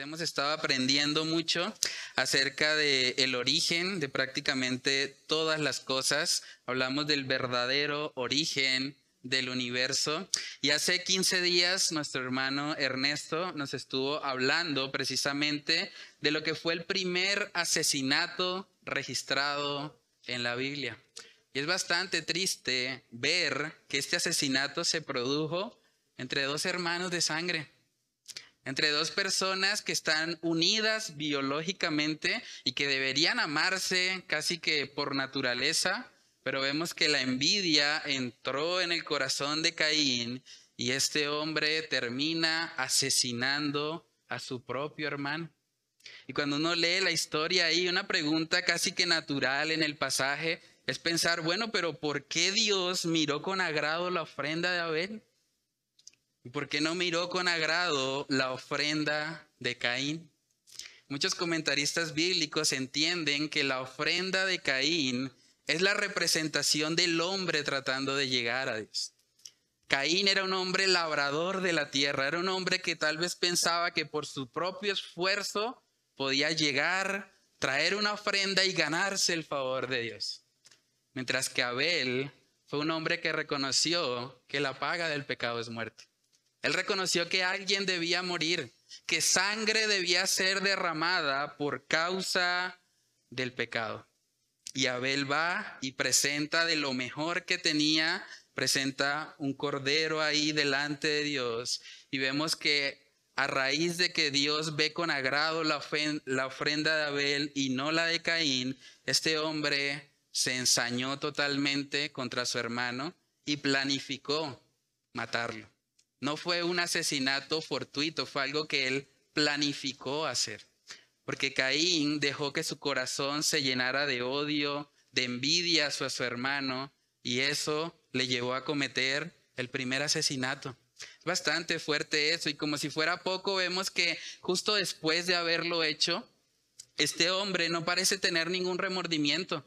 hemos estado aprendiendo mucho acerca del el origen de prácticamente todas las cosas. Hablamos del verdadero origen del universo. Y hace 15 días nuestro hermano Ernesto nos estuvo hablando precisamente de lo que fue el primer asesinato registrado en la Biblia. Y es bastante triste ver que este asesinato se produjo entre dos hermanos de sangre entre dos personas que están unidas biológicamente y que deberían amarse casi que por naturaleza, pero vemos que la envidia entró en el corazón de Caín y este hombre termina asesinando a su propio hermano. Y cuando uno lee la historia ahí, una pregunta casi que natural en el pasaje es pensar, bueno, pero ¿por qué Dios miró con agrado la ofrenda de Abel? ¿Y por qué no miró con agrado la ofrenda de Caín? Muchos comentaristas bíblicos entienden que la ofrenda de Caín es la representación del hombre tratando de llegar a Dios. Caín era un hombre labrador de la tierra, era un hombre que tal vez pensaba que por su propio esfuerzo podía llegar, traer una ofrenda y ganarse el favor de Dios. Mientras que Abel fue un hombre que reconoció que la paga del pecado es muerte. Él reconoció que alguien debía morir, que sangre debía ser derramada por causa del pecado. Y Abel va y presenta de lo mejor que tenía, presenta un cordero ahí delante de Dios. Y vemos que a raíz de que Dios ve con agrado la, ofrenda de Abel y no la de Caín, este hombre se ensañó totalmente contra su hermano y planificó matarlo. No fue un asesinato fortuito, fue algo que él planificó hacer. Porque Caín dejó que su corazón se llenara de odio, de envidia a su, hermano, y eso le llevó a cometer el primer asesinato. Es bastante fuerte eso, y como si fuera poco, vemos que justo después de haberlo hecho, este hombre no parece tener ningún remordimiento.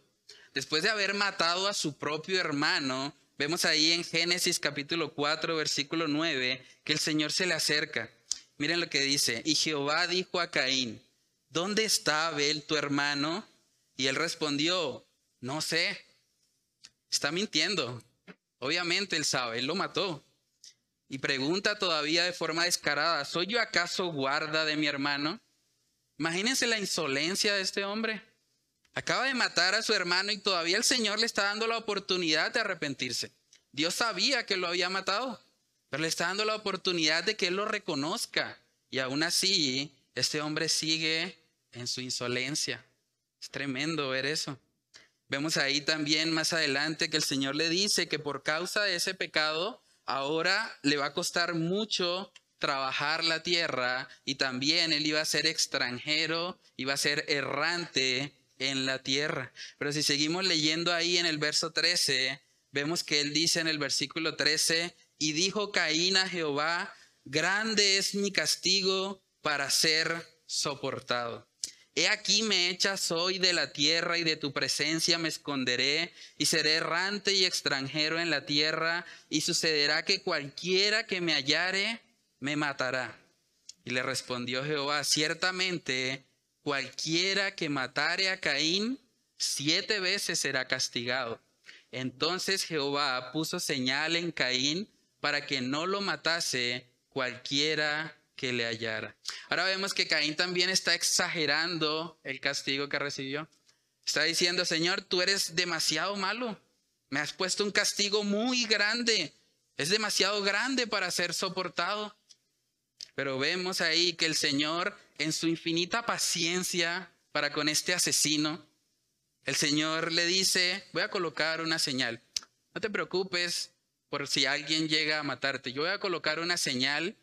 Después de haber matado a su propio hermano, Vemos ahí en Génesis capítulo 4, versículo 9, que el Señor se le acerca. Miren lo que dice. Y Jehová dijo a Caín, ¿dónde está Abel tu hermano? Y él respondió, no sé. Está mintiendo. Obviamente él sabe, él lo mató. Y pregunta todavía de forma descarada, ¿soy yo acaso guarda de mi hermano? Imagínense la insolencia de este hombre. Acaba de matar a su hermano y todavía el Señor le está dando la oportunidad de arrepentirse. Dios sabía que lo había matado, pero le está dando la oportunidad de que él lo reconozca. Y aún así, este hombre sigue en su insolencia. Es tremendo ver eso. Vemos ahí también más adelante que el Señor le dice que por causa de ese pecado, ahora le va a costar mucho trabajar la tierra y también él iba a ser extranjero, iba a ser errante en la tierra. Pero si seguimos leyendo ahí en el verso 13, vemos que él dice en el versículo 13, y dijo Caín a Jehová, grande es mi castigo para ser soportado. He aquí me echas hoy de la tierra y de tu presencia me esconderé y seré errante y extranjero en la tierra y sucederá que cualquiera que me hallare me matará. Y le respondió Jehová, ciertamente cualquiera que matare a Caín, siete veces será castigado. Entonces Jehová puso señal en Caín para que no lo matase cualquiera que le hallara. Ahora vemos que Caín también está exagerando el castigo que recibió. Está diciendo, Señor, tú eres demasiado malo. Me has puesto un castigo muy grande. Es demasiado grande para ser soportado. Pero vemos ahí que el Señor, en su infinita paciencia para con este asesino, el Señor le dice, voy a colocar una señal. No te preocupes por si alguien llega a matarte. Yo voy a colocar una señal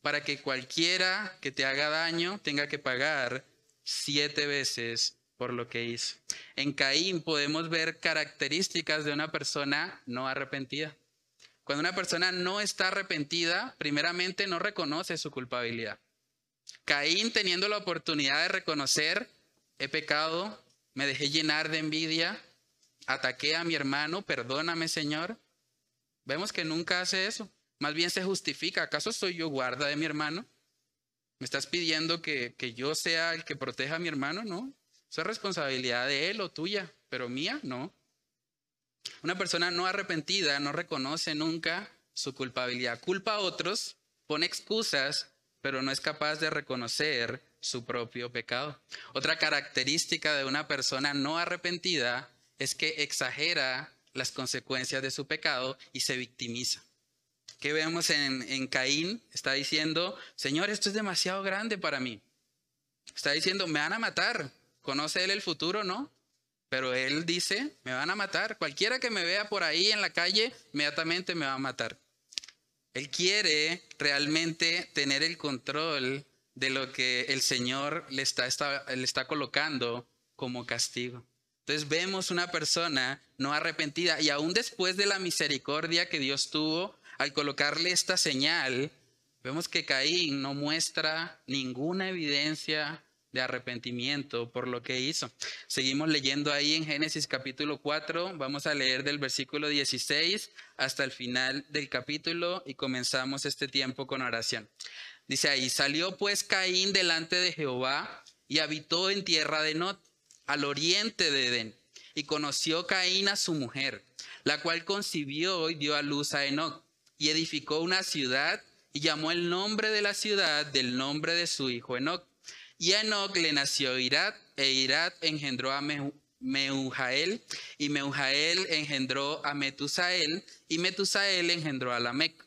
para que cualquiera que te haga daño tenga que pagar siete veces por lo que hizo. En Caín podemos ver características de una persona no arrepentida. Cuando una persona no está arrepentida, primeramente no reconoce su culpabilidad. Caín teniendo la oportunidad de reconocer, he pecado, me dejé llenar de envidia, ataqué a mi hermano, perdóname Señor. Vemos que nunca hace eso. Más bien se justifica. ¿Acaso soy yo guarda de mi hermano? estás pidiendo que, que yo sea el que proteja a mi hermano? No. Eso es responsabilidad de él o tuya, pero mía no. Una persona no arrepentida no reconoce nunca su culpabilidad. Culpa a otros, pone excusas, pero no es capaz de reconocer su propio pecado. Otra característica de una persona no arrepentida es que exagera las consecuencias de su pecado y se victimiza. ¿Qué vemos en, en Caín? Está diciendo, Señor, esto es demasiado grande para mí. Está diciendo, me van a matar. ¿Conoce él el futuro? No. Pero él dice, me van a matar. Cualquiera que me vea por ahí en la calle, inmediatamente me va a matar. Él quiere realmente tener el control de lo que el Señor le está, le está colocando como castigo. Entonces vemos una persona no arrepentida y aún después de la misericordia que Dios tuvo al colocarle esta señal, vemos que Caín no muestra ninguna evidencia de arrepentimiento por lo que hizo. Seguimos leyendo ahí en Génesis capítulo 4, vamos a leer del versículo 16 hasta el final del capítulo y comenzamos este tiempo con oración. Dice ahí, salió pues Caín delante de Jehová y habitó en tierra de Not, al oriente de Edén, y conoció Caín a su mujer, la cual concibió y dio a luz a Enoch, y edificó una ciudad y llamó el nombre de la ciudad del nombre de su hijo Enoch. Y a Enoch le nació Irat, e Irat engendró a Meujael, y Meujael engendró a Metusael, y Metusael engendró a Lamec.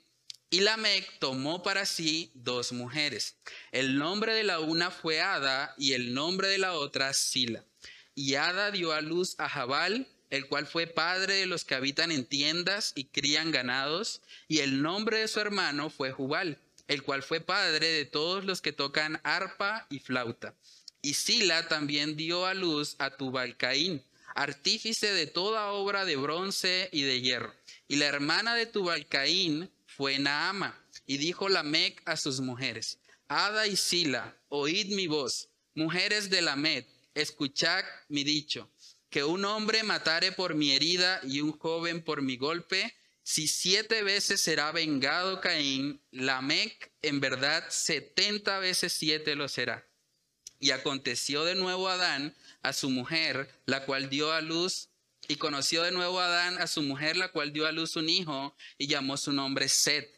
Y Lamec tomó para sí dos mujeres. El nombre de la una fue Ada, y el nombre de la otra Sila. Y Ada dio a luz a Jabal, el cual fue padre de los que habitan en tiendas y crían ganados, y el nombre de su hermano fue Jubal el cual fue padre de todos los que tocan arpa y flauta. Y Sila también dio a luz a Tubalcaín, artífice de toda obra de bronce y de hierro. Y la hermana de Tubalcaín fue Naama, y dijo Lamec a sus mujeres, Ada y Sila, oíd mi voz, mujeres de Lamec, escuchad mi dicho, que un hombre matare por mi herida y un joven por mi golpe, si siete veces será vengado Caín, Lamec en verdad setenta veces siete lo será. Y aconteció de nuevo Adán a su mujer, la cual dio a luz, y conoció de nuevo Adán a su mujer, la cual dio a luz un hijo, y llamó su nombre Set.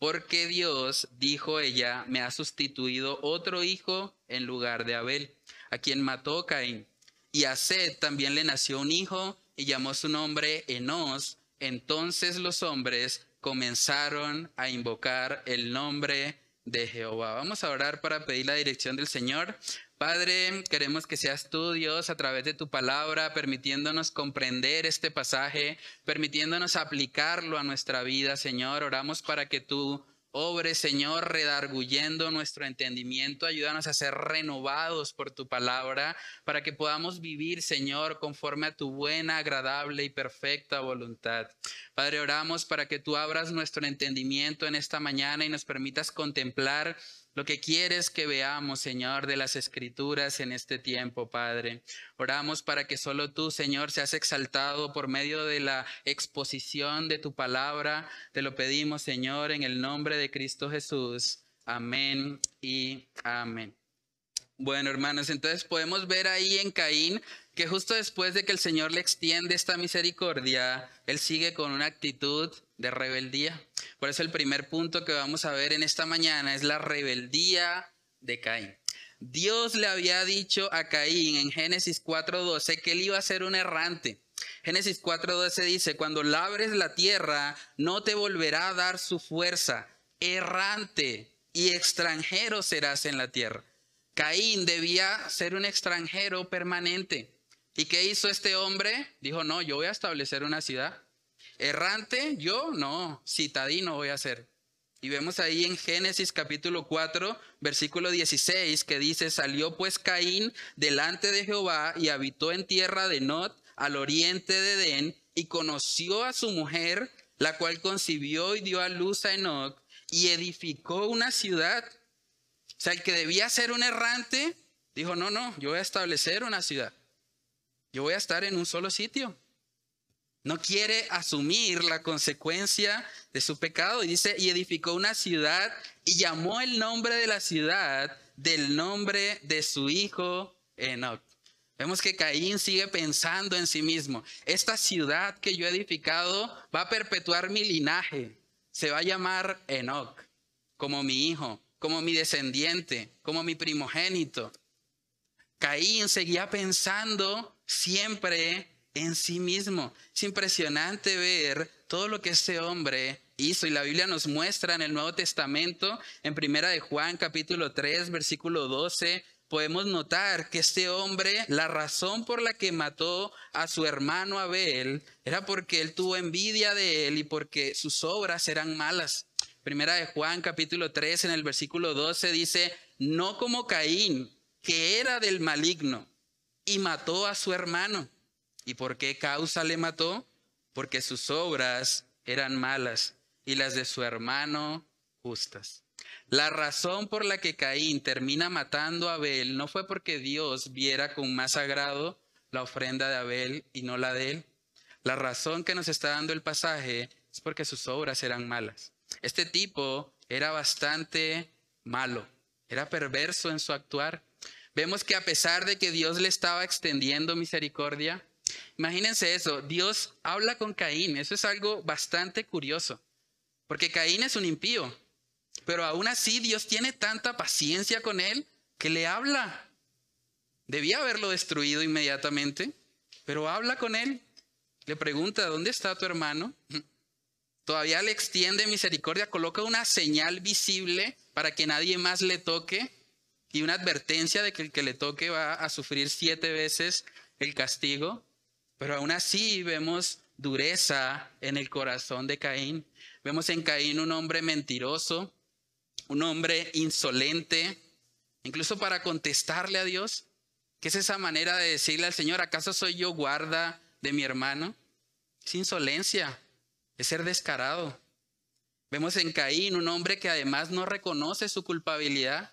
Porque Dios, dijo ella, me ha sustituido otro hijo en lugar de Abel, a quien mató Caín. Y a Set también le nació un hijo, y llamó su nombre Enos, entonces los hombres comenzaron a invocar el nombre de Jehová. Vamos a orar para pedir la dirección del Señor. Padre, queremos que seas tú, Dios, a través de tu palabra, permitiéndonos comprender este pasaje, permitiéndonos aplicarlo a nuestra vida, Señor. Oramos para que tú Obre, Señor, redarguyendo nuestro entendimiento. Ayúdanos a ser renovados por tu palabra para que podamos vivir, Señor, conforme a tu buena, agradable y perfecta voluntad. Padre, oramos para que tú abras nuestro entendimiento en esta mañana y nos permitas contemplar lo que quieres que veamos, Señor, de las escrituras en este tiempo, Padre. Oramos para que solo tú, Señor, seas exaltado por medio de la exposición de tu palabra. Te lo pedimos, Señor, en el nombre de Cristo Jesús. Amén y amén. Bueno, hermanos, entonces podemos ver ahí en Caín que justo después de que el Señor le extiende esta misericordia, él sigue con una actitud de rebeldía. Por eso el primer punto que vamos a ver en esta mañana es la rebeldía de Caín. Dios le había dicho a Caín en Génesis 4:12 que él iba a ser un errante. Génesis 4:12 dice, cuando labres la tierra, no te volverá a dar su fuerza. Errante y extranjero serás en la tierra. Caín debía ser un extranjero permanente. ¿Y qué hizo este hombre? Dijo, no, yo voy a establecer una ciudad. Errante, yo no, citadino voy a ser. Y vemos ahí en Génesis capítulo 4, versículo 16, que dice, salió pues Caín delante de Jehová y habitó en tierra de Not, al oriente de Edén, y conoció a su mujer, la cual concibió y dio a luz a Enoch, y edificó una ciudad. O sea, el que debía ser un errante, dijo, no, no, yo voy a establecer una ciudad. Yo voy a estar en un solo sitio. No quiere asumir la consecuencia de su pecado. Y dice, y edificó una ciudad y llamó el nombre de la ciudad del nombre de su hijo Enoch. Vemos que Caín sigue pensando en sí mismo. Esta ciudad que yo he edificado va a perpetuar mi linaje. Se va a llamar Enoch, como mi hijo, como mi descendiente, como mi primogénito. Caín seguía pensando siempre en sí mismo. Es impresionante ver todo lo que este hombre hizo y la Biblia nos muestra en el Nuevo Testamento, en Primera de Juan capítulo 3, versículo 12, podemos notar que este hombre, la razón por la que mató a su hermano Abel era porque él tuvo envidia de él y porque sus obras eran malas. Primera de Juan capítulo 3 en el versículo 12 dice, no como Caín, que era del maligno y mató a su hermano. ¿Y por qué causa le mató? Porque sus obras eran malas y las de su hermano justas. La razón por la que Caín termina matando a Abel no fue porque Dios viera con más agrado la ofrenda de Abel y no la de él. La razón que nos está dando el pasaje es porque sus obras eran malas. Este tipo era bastante malo, era perverso en su actuar. Vemos que a pesar de que Dios le estaba extendiendo misericordia, imagínense eso, Dios habla con Caín, eso es algo bastante curioso, porque Caín es un impío, pero aún así Dios tiene tanta paciencia con él que le habla. Debía haberlo destruido inmediatamente, pero habla con él. Le pregunta, ¿dónde está tu hermano? Todavía le extiende misericordia, coloca una señal visible para que nadie más le toque y una advertencia de que el que le toque va a sufrir siete veces el castigo. Pero aún así vemos dureza en el corazón de Caín. Vemos en Caín un hombre mentiroso, un hombre insolente, incluso para contestarle a Dios. ¿Qué es esa manera de decirle al Señor, ¿acaso soy yo guarda de mi hermano? Es insolencia, es ser descarado. Vemos en Caín un hombre que además no reconoce su culpabilidad,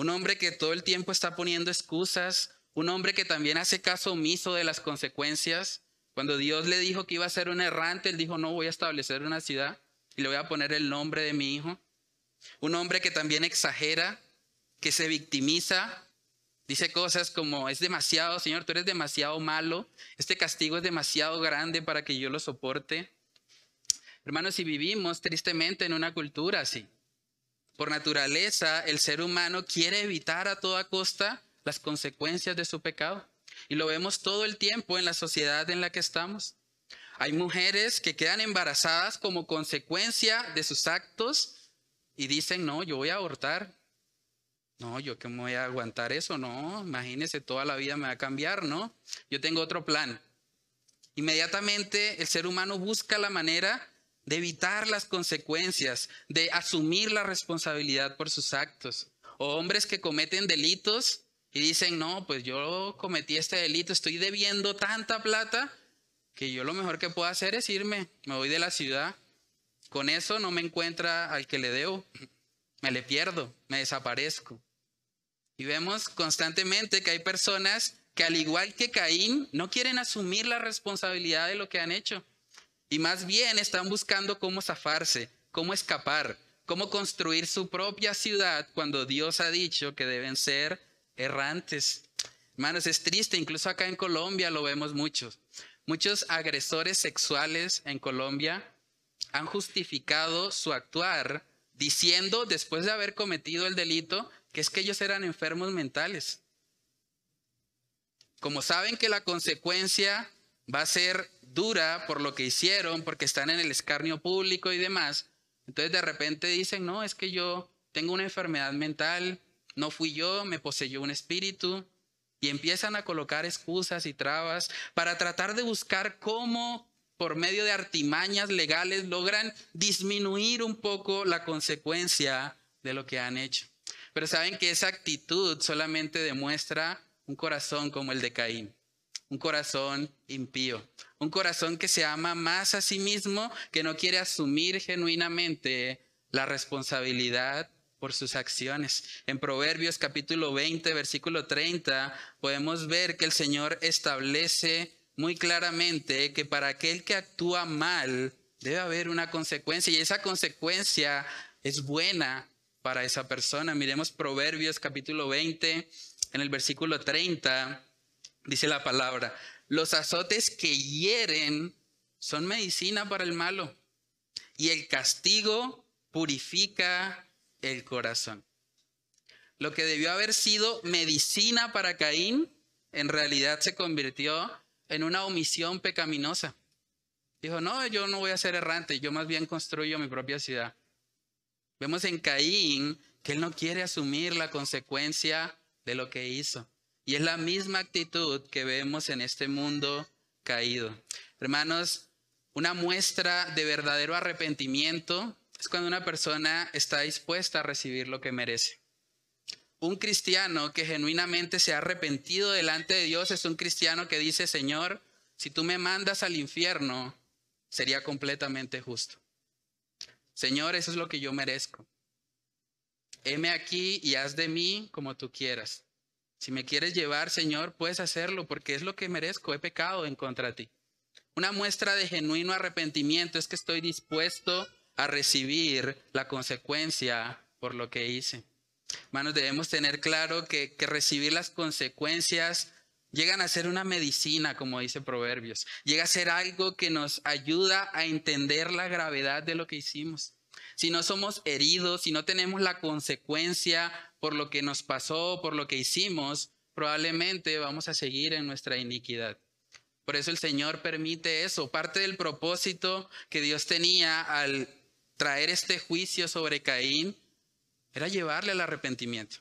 un hombre que todo el tiempo está poniendo excusas, un hombre que también hace caso omiso de las consecuencias. Cuando Dios le dijo que iba a ser un errante, él dijo, no voy a establecer una ciudad y le voy a poner el nombre de mi hijo. Un hombre que también exagera, que se victimiza, dice cosas como, es demasiado, Señor, tú eres demasiado malo, este castigo es demasiado grande para que yo lo soporte. Hermanos, si vivimos tristemente en una cultura así, por naturaleza el ser humano quiere evitar a toda costa las consecuencias de su pecado. Y lo vemos todo el tiempo en la sociedad en la que estamos. Hay mujeres que quedan embarazadas como consecuencia de sus actos y dicen, no, yo voy a abortar. No, yo que voy a aguantar eso, no, imagínese, toda la vida me va a cambiar, ¿no? Yo tengo otro plan. Inmediatamente el ser humano busca la manera de evitar las consecuencias, de asumir la responsabilidad por sus actos. O hombres que cometen delitos y dicen, no, pues yo cometí este delito, estoy debiendo tanta plata que yo lo mejor que puedo hacer es irme, me voy de la ciudad con eso no me encuentra al que le debo, me le pierdo, me desaparezco. Y vemos constantemente que hay personas que al igual que Caín no quieren asumir la responsabilidad de lo que han hecho. Y más bien están buscando cómo zafarse, cómo escapar, cómo construir su propia ciudad cuando Dios ha dicho que deben ser errantes. Hermanos, es triste, incluso acá en Colombia lo vemos muchos. Muchos agresores sexuales en Colombia han justificado su actuar diciendo, después de haber cometido el delito, que es que ellos eran enfermos mentales. Como saben que la consecuencia va a ser dura por lo que hicieron, porque están en el escarnio público y demás, entonces de repente dicen, no, es que yo tengo una enfermedad mental, no fui yo, me poseyó un espíritu, y empiezan a colocar excusas y trabas para tratar de buscar cómo por medio de artimañas legales logran disminuir un poco la consecuencia de lo que han hecho. Pero saben que esa actitud solamente demuestra un corazón como el de Caín, un corazón impío, un corazón que se ama más a sí mismo, que no quiere asumir genuinamente la responsabilidad por sus acciones. En Proverbios capítulo 20, versículo 30, podemos ver que el Señor establece muy claramente que para aquel que actúa mal debe haber una consecuencia y esa consecuencia es buena para esa persona. Miremos Proverbios capítulo 20, en el versículo 30, dice la palabra, los azotes que hieren son medicina para el malo y el castigo purifica el corazón. Lo que debió haber sido medicina para Caín, en realidad se convirtió en una omisión pecaminosa. Dijo, no, yo no voy a ser errante, yo más bien construyo mi propia ciudad. Vemos en Caín que él no quiere asumir la consecuencia de lo que hizo. Y es la misma actitud que vemos en este mundo caído. Hermanos, una muestra de verdadero arrepentimiento es cuando una persona está dispuesta a recibir lo que merece. Un cristiano que genuinamente se ha arrepentido delante de Dios es un cristiano que dice, Señor, si tú me mandas al infierno, sería completamente justo. Señor, eso es lo que yo merezco. Heme aquí y haz de mí como tú quieras. Si me quieres llevar, Señor, puedes hacerlo porque es lo que merezco. He pecado en contra de ti. Una muestra de genuino arrepentimiento es que estoy dispuesto a recibir la consecuencia por lo que hice. Hermanos, debemos tener claro que, que recibir las consecuencias llegan a ser una medicina, como dice Proverbios. Llega a ser algo que nos ayuda a entender la gravedad de lo que hicimos. Si no somos heridos, si no tenemos la consecuencia por lo que nos pasó, por lo que hicimos, probablemente vamos a seguir en nuestra iniquidad. Por eso el Señor permite eso. Parte del propósito que Dios tenía al traer este juicio sobre Caín era llevarle al arrepentimiento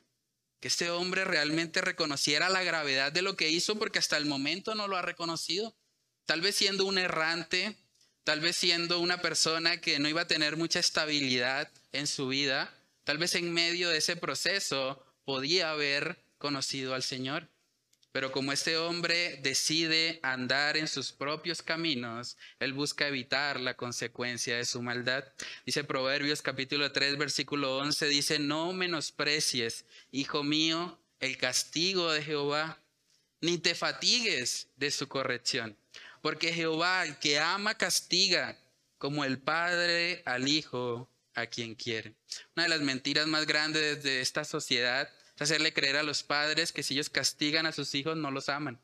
que este hombre realmente reconociera la gravedad de lo que hizo porque hasta el momento no lo ha reconocido. Tal vez siendo un errante, tal vez siendo una persona que no iba a tener mucha estabilidad en su vida, tal vez en medio de ese proceso podía haber conocido al Señor. Pero como este hombre decide andar en sus propios caminos, él busca evitar la consecuencia de su maldad. Dice Proverbios capítulo 3 versículo 11, dice, no menosprecies, hijo mío, el castigo de Jehová, ni te fatigues de su corrección, porque Jehová, el que ama, castiga, como el Padre al Hijo a quien quiere. Una de las mentiras más grandes de esta sociedad hacerle creer a los padres que si ellos castigan a sus hijos no los aman.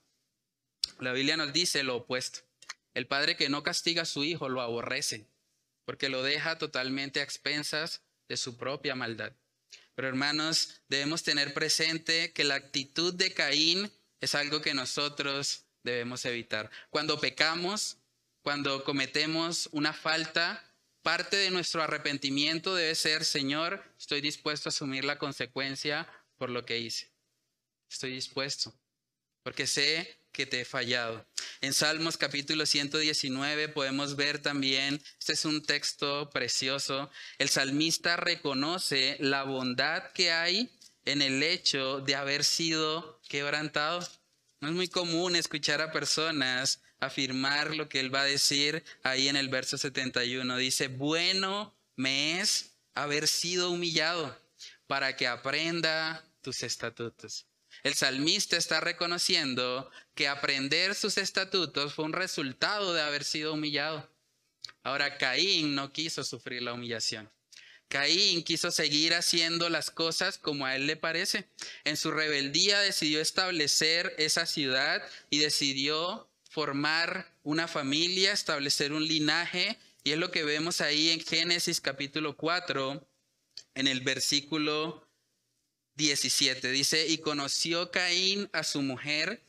La Biblia nos dice lo opuesto. El padre que no castiga a su hijo lo aborrece, porque lo deja totalmente a expensas de su propia maldad. Pero hermanos, debemos tener presente que la actitud de Caín es algo que nosotros debemos evitar. Cuando pecamos, cuando cometemos una falta, parte de nuestro arrepentimiento debe ser, Señor, estoy dispuesto a asumir la consecuencia por lo que hice. Estoy dispuesto, porque sé que te he fallado. En Salmos capítulo 119 podemos ver también, este es un texto precioso, el salmista reconoce la bondad que hay en el hecho de haber sido quebrantado. No es muy común escuchar a personas afirmar lo que él va a decir ahí en el verso 71. Dice, bueno me es haber sido humillado para que aprenda tus estatutos. El salmista está reconociendo que aprender sus estatutos fue un resultado de haber sido humillado. Ahora, Caín no quiso sufrir la humillación. Caín quiso seguir haciendo las cosas como a él le parece. En su rebeldía decidió establecer esa ciudad y decidió formar una familia, establecer un linaje. Y es lo que vemos ahí en Génesis capítulo 4, en el versículo 17. Dice, y conoció Caín a su mujer,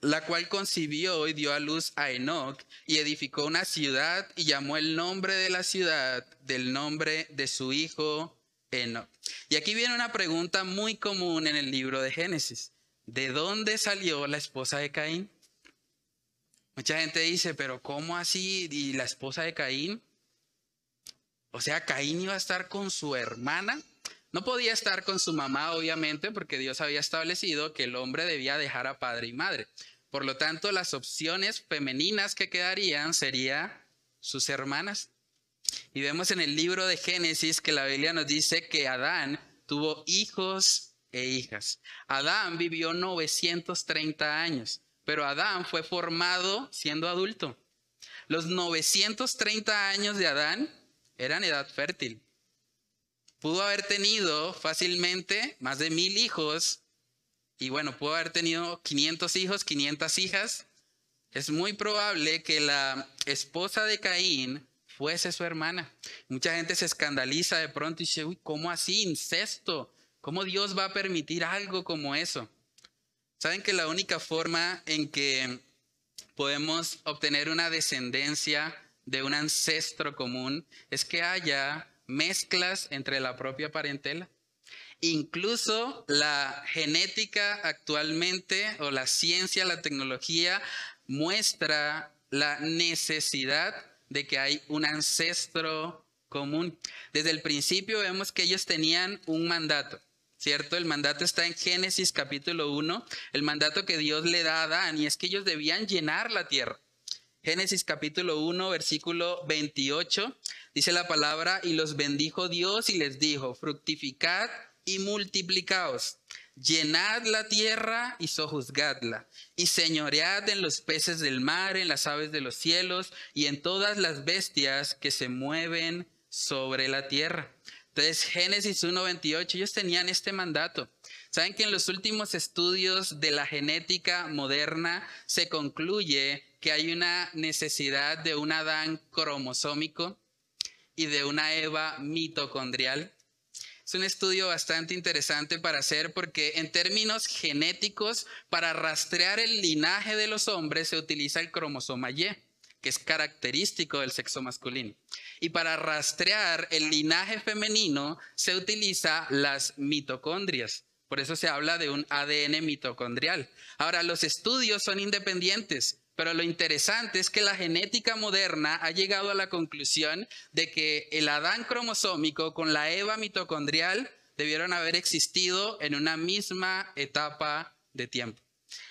la cual concibió y dio a luz a Enoch, y edificó una ciudad y llamó el nombre de la ciudad del nombre de su hijo Enoch. Y aquí viene una pregunta muy común en el libro de Génesis. ¿De dónde salió la esposa de Caín? Mucha gente dice, pero ¿cómo así? ¿Y la esposa de Caín? O sea, Caín iba a estar con su hermana. No podía estar con su mamá, obviamente, porque Dios había establecido que el hombre debía dejar a padre y madre. Por lo tanto, las opciones femeninas que quedarían serían sus hermanas. Y vemos en el libro de Génesis que la Biblia nos dice que Adán tuvo hijos e hijas. Adán vivió 930 años, pero Adán fue formado siendo adulto. Los 930 años de Adán eran edad fértil. pudo haber tenido fácilmente más de mil hijos y bueno, pudo haber tenido 500 hijos, 500 hijas. Es muy probable que la esposa de Caín fuese su hermana. Mucha gente se escandaliza de pronto y dice, uy, ¿cómo así? Incesto. ¿Cómo Dios va a permitir algo como eso? Saben que la única forma en que podemos obtener una descendencia de un ancestro común es que haya mezclas entre la propia parentela. Incluso la genética actualmente o la ciencia, la tecnología muestra la necesidad de que hay un ancestro común. Desde el principio vemos que ellos tenían un mandato, ¿cierto? El mandato está en Génesis capítulo 1, el mandato que Dios le da a Adán y es que ellos debían llenar la tierra. Génesis capítulo 1, versículo 28, dice la palabra, y los bendijo Dios y les dijo, fructificad y multiplicaos, llenad la tierra y sojuzgadla, y señoread en los peces del mar, en las aves de los cielos y en todas las bestias que se mueven sobre la tierra. Entonces, Génesis 1.28, ellos tenían este mandato. Saben que en los últimos estudios de la genética moderna se concluye que hay una necesidad de un Adán cromosómico y de una Eva mitocondrial. Es un estudio bastante interesante para hacer porque en términos genéticos, para rastrear el linaje de los hombres se utiliza el cromosoma Y, que es característico del sexo masculino. Y para rastrear el linaje femenino se utiliza las mitocondrias. Por eso se habla de un ADN mitocondrial. Ahora, los estudios son independientes. Pero lo interesante es que la genética moderna ha llegado a la conclusión de que el Adán cromosómico con la Eva mitocondrial debieron haber existido en una misma etapa de tiempo.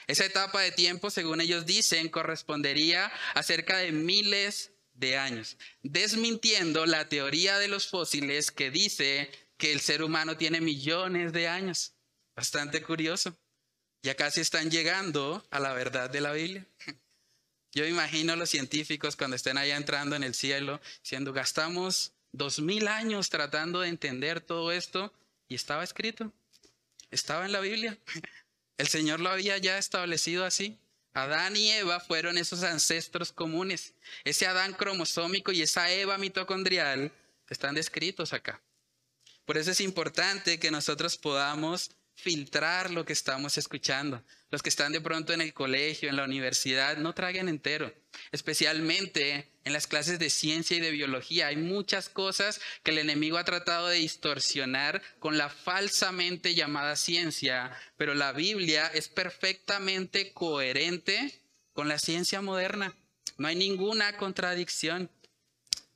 Esa etapa de tiempo, según ellos dicen, correspondería a cerca de miles de años, desmintiendo la teoría de los fósiles que dice que el ser humano tiene millones de años. Bastante curioso. Ya casi están llegando a la verdad de la Biblia. Yo imagino a los científicos cuando estén allá entrando en el cielo, diciendo, gastamos dos mil años tratando de entender todo esto y estaba escrito, estaba en la Biblia. El Señor lo había ya establecido así. Adán y Eva fueron esos ancestros comunes. Ese Adán cromosómico y esa Eva mitocondrial están descritos acá. Por eso es importante que nosotros podamos filtrar lo que estamos escuchando. Los que están de pronto en el colegio, en la universidad, no traguen entero. Especialmente en las clases de ciencia y de biología. Hay muchas cosas que el enemigo ha tratado de distorsionar con la falsamente llamada ciencia, pero la Biblia es perfectamente coherente con la ciencia moderna. No hay ninguna contradicción.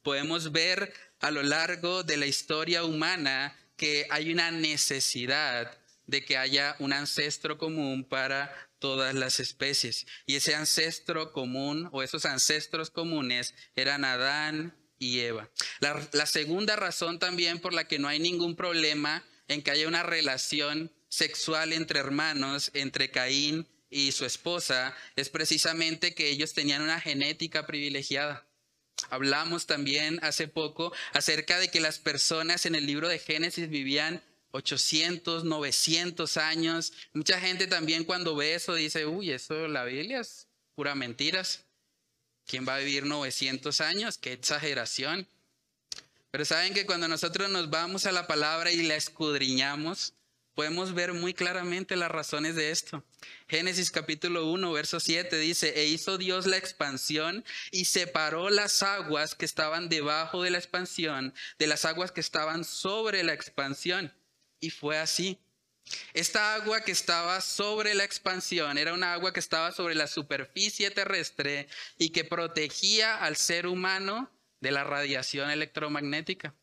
Podemos ver a lo largo de la historia humana que hay una necesidad de que haya un ancestro común para todas las especies. Y ese ancestro común o esos ancestros comunes eran Adán y Eva. La, la, segunda razón también por la que no hay ningún problema en que haya una relación sexual entre hermanos, entre Caín y su esposa, es precisamente que ellos tenían una genética privilegiada. Hablamos también hace poco acerca de que las personas en el libro de Génesis vivían 800, 900 años. Mucha gente también cuando ve eso dice, uy, eso la Biblia es pura mentiras. ¿Quién va a vivir 900 años? Qué exageración. Pero saben que cuando nosotros nos vamos a la palabra y la escudriñamos, podemos ver muy claramente las razones de esto. Génesis capítulo 1, verso 7 dice, e hizo Dios la expansión y separó las aguas que estaban debajo de la expansión de las aguas que estaban sobre la expansión. Y fue así. Esta agua que estaba sobre la expansión era una agua que estaba sobre la superficie terrestre y que protegía al ser humano de la radiación electromagnética.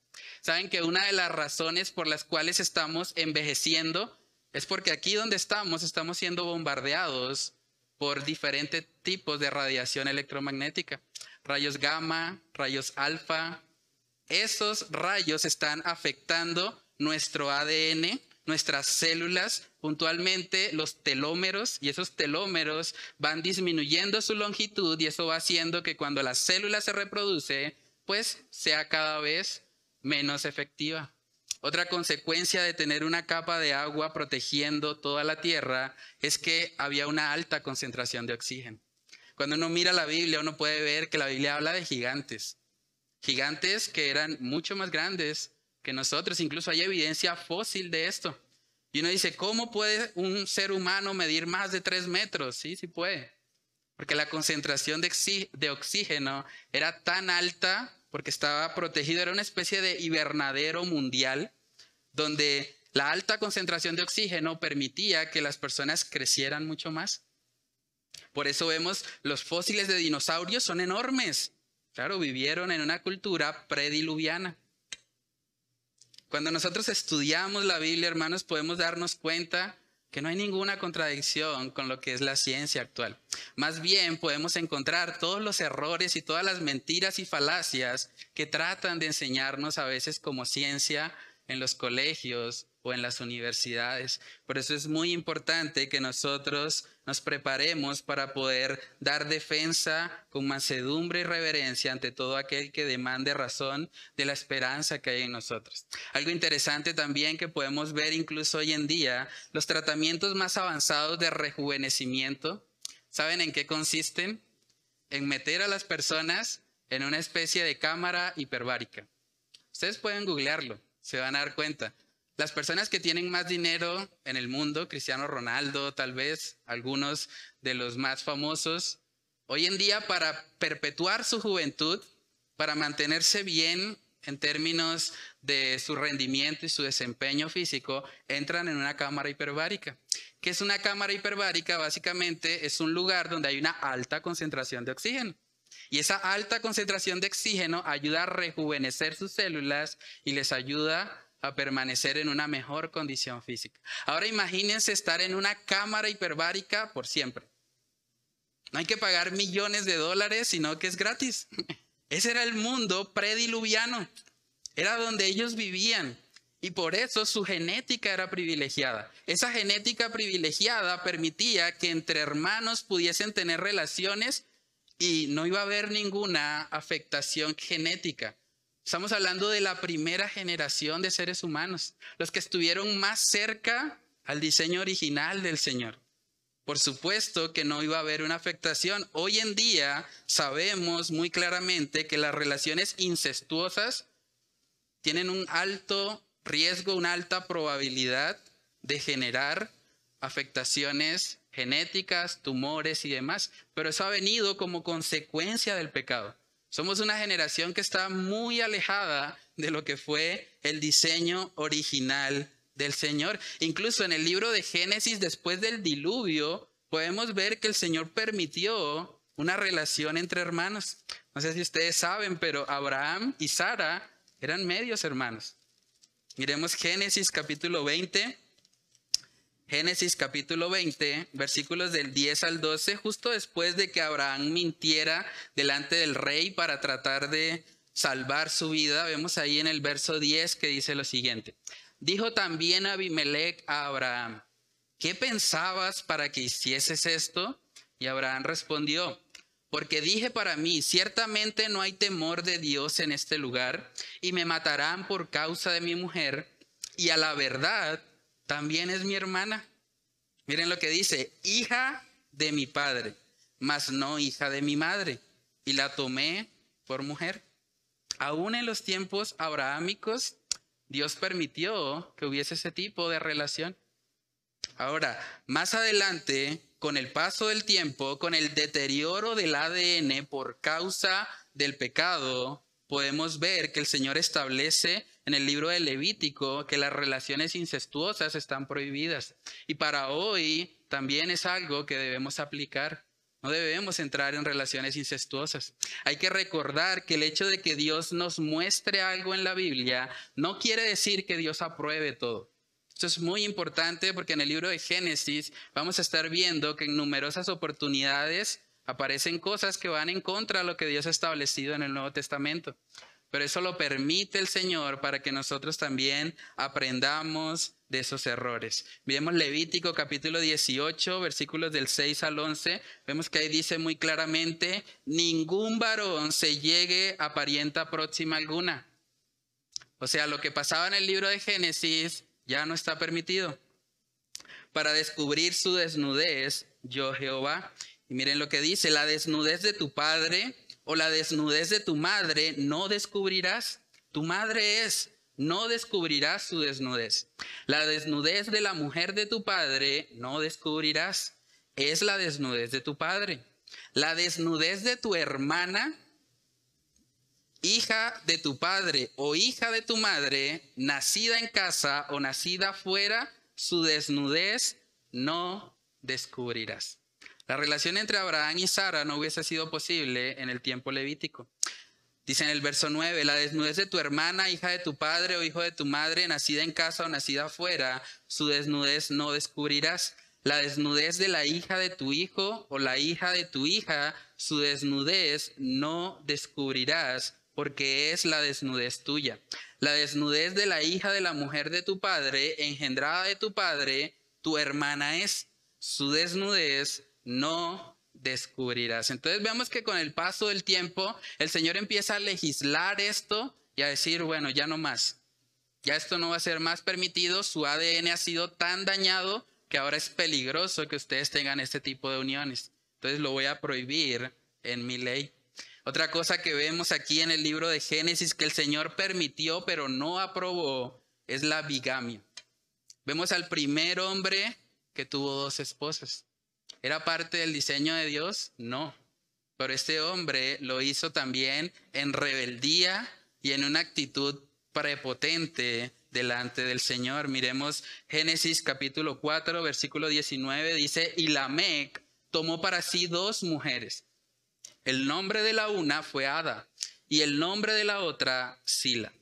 Saben que una de las razones por las cuales estamos envejeciendo es porque aquí donde estamos estamos siendo bombardeados por diferentes tipos de radiación electromagnética. Rayos gamma, rayos alfa. Esos rayos están afectando nuestro ADN, nuestras células, puntualmente los telómeros, y esos telómeros van disminuyendo su longitud y eso va haciendo que cuando la célula se reproduce, pues sea cada vez menos efectiva. Otra consecuencia de tener una capa de agua protegiendo toda la tierra es que había una alta concentración de oxígeno. Cuando uno mira la Biblia, uno puede ver que la Biblia habla de gigantes. Gigantes que eran mucho más grandes que nosotros. Incluso hay evidencia fósil de esto. Y uno dice, ¿cómo puede un ser humano medir más de tres metros? Sí, sí puede. Porque la concentración de oxígeno era tan alta porque estaba protegido, era una especie de hibernadero mundial donde la alta concentración de oxígeno permitía que las personas crecieran mucho más. Por eso vemos los fósiles de dinosaurios son enormes. Claro, vivieron en una cultura prediluviana. Cuando nosotros estudiamos la Biblia, hermanos, podemos darnos cuenta que no hay ninguna contradicción con lo que es la ciencia actual. Más bien podemos encontrar todos los errores y todas las mentiras y falacias que tratan de enseñarnos a veces como ciencia en los colegios o en las universidades. Por eso es muy importante que nosotros nos preparemos para poder dar defensa con mansedumbre y reverencia ante todo aquel que demande razón de la esperanza que hay en nosotros. Algo interesante también que podemos ver incluso hoy en día, los tratamientos más avanzados de rejuvenecimiento, ¿saben en qué consisten? En meter a las personas en una especie de cámara hiperbárica. Ustedes pueden googlearlo, se van a dar cuenta. Las personas que tienen más dinero en el mundo, Cristiano Ronaldo, tal vez algunos de los más famosos, hoy en día para perpetuar su juventud, para mantenerse bien en términos de su rendimiento y su desempeño físico, entran en una cámara hiperbárica. ¿Qué es una cámara hiperbárica? Básicamente es un lugar donde hay una alta concentración de oxígeno. Y esa alta concentración de oxígeno ayuda a rejuvenecer sus células y les ayuda a permanecer en una mejor condición física. Ahora imagínense estar en una cámara hiperbárica por siempre. No hay que pagar millones de dólares, sino que es gratis. Ese era el mundo prediluviano. Era donde ellos vivían. Y por eso su genética era privilegiada. Esa genética privilegiada permitía que entre hermanos pudiesen tener relaciones y no iba a haber ninguna afectación genética. Estamos hablando de la primera generación de seres humanos, los que estuvieron más cerca al diseño original del Señor. Por supuesto que no iba a haber una afectación. Hoy en día sabemos muy claramente que las relaciones incestuosas tienen un alto riesgo, una alta probabilidad de generar afectaciones genéticas, tumores y demás. Pero eso ha venido como consecuencia del pecado. Somos una generación que está muy alejada de lo que fue el diseño original del Señor. Incluso en el libro de Génesis, después del diluvio, podemos ver que el Señor permitió una relación entre hermanos. No sé si ustedes saben, pero Abraham y Sara eran medios hermanos. Miremos Génesis capítulo 20 Génesis capítulo 20, versículos del 10 al 12, justo después de que Abraham mintiera delante del rey para tratar de salvar su vida, vemos ahí en el verso 10 que dice lo siguiente. Dijo también Abimelech a Abraham, ¿qué pensabas para que hicieses esto? Y Abraham respondió, porque dije para mí, ciertamente no hay temor de Dios en este lugar, y me matarán por causa de mi mujer, y a la verdad también es mi hermana. Miren lo que dice, hija de mi padre, mas no hija de mi madre. Y la tomé por mujer. Aún en los tiempos abrahámicos, Dios permitió que hubiese ese tipo de relación. Ahora, más adelante, con el paso del tiempo, con el deterioro del ADN por causa del pecado, podemos ver que el Señor establece en el libro de Levítico que las relaciones incestuosas están prohibidas. Y para hoy también es algo que debemos aplicar. No debemos entrar en relaciones incestuosas. Hay que recordar que el hecho de que Dios nos muestre algo en la Biblia no quiere decir que Dios apruebe todo. Esto es muy importante porque en el libro de Génesis vamos a estar viendo que en numerosas oportunidades aparecen cosas que van en contra de lo que Dios ha establecido en el Nuevo Testamento. Pero eso lo permite el Señor para que nosotros también aprendamos de esos errores. Vemos Levítico capítulo 18, versículos del 6 al 11. Vemos que ahí dice muy claramente, ningún varón se llegue a parienta próxima alguna. O sea, lo que pasaba en el libro de Génesis ya no está permitido. Para descubrir su desnudez, yo Jehová. Y miren lo que dice, la desnudez de tu padre o la desnudez de tu madre no descubrirás. Tu madre es, no descubrirás su desnudez. La desnudez de la mujer de tu padre no descubrirás. Es la desnudez de tu padre. La desnudez de tu hermana, hija de tu padre o hija de tu madre, nacida en casa o nacida fuera, su desnudez no descubrirás. La relación entre Abraham y Sara no hubiese sido posible en el tiempo levítico. Dice en el verso 9, la desnudez de tu hermana, hija de tu padre o hijo de tu madre, nacida en casa o nacida afuera, su desnudez no descubrirás. La desnudez de la hija de tu hijo o la hija de tu hija, su desnudez no descubrirás, porque es la desnudez tuya. La desnudez de la hija de la mujer de tu padre, engendrada de tu padre, tu hermana es. Su desnudez no descubrirás. Entonces vemos que con el paso del tiempo el Señor empieza a legislar esto y a decir, bueno, ya no más. Ya esto no va a ser más permitido, su ADN ha sido tan dañado que ahora es peligroso que ustedes tengan este tipo de uniones. Entonces lo voy a prohibir en mi ley. Otra cosa que vemos aquí en el libro de Génesis que el Señor permitió pero no aprobó es la bigamia. Vemos al primer hombre que tuvo dos esposas. ¿Era parte del diseño de Dios? No. Pero este hombre lo hizo también en rebeldía y en una actitud prepotente delante del Señor. Miremos Génesis capítulo 4, versículo 19, dice, y Lamec tomó para sí dos mujeres. El nombre de la una fue Ada y el nombre de la otra Sila.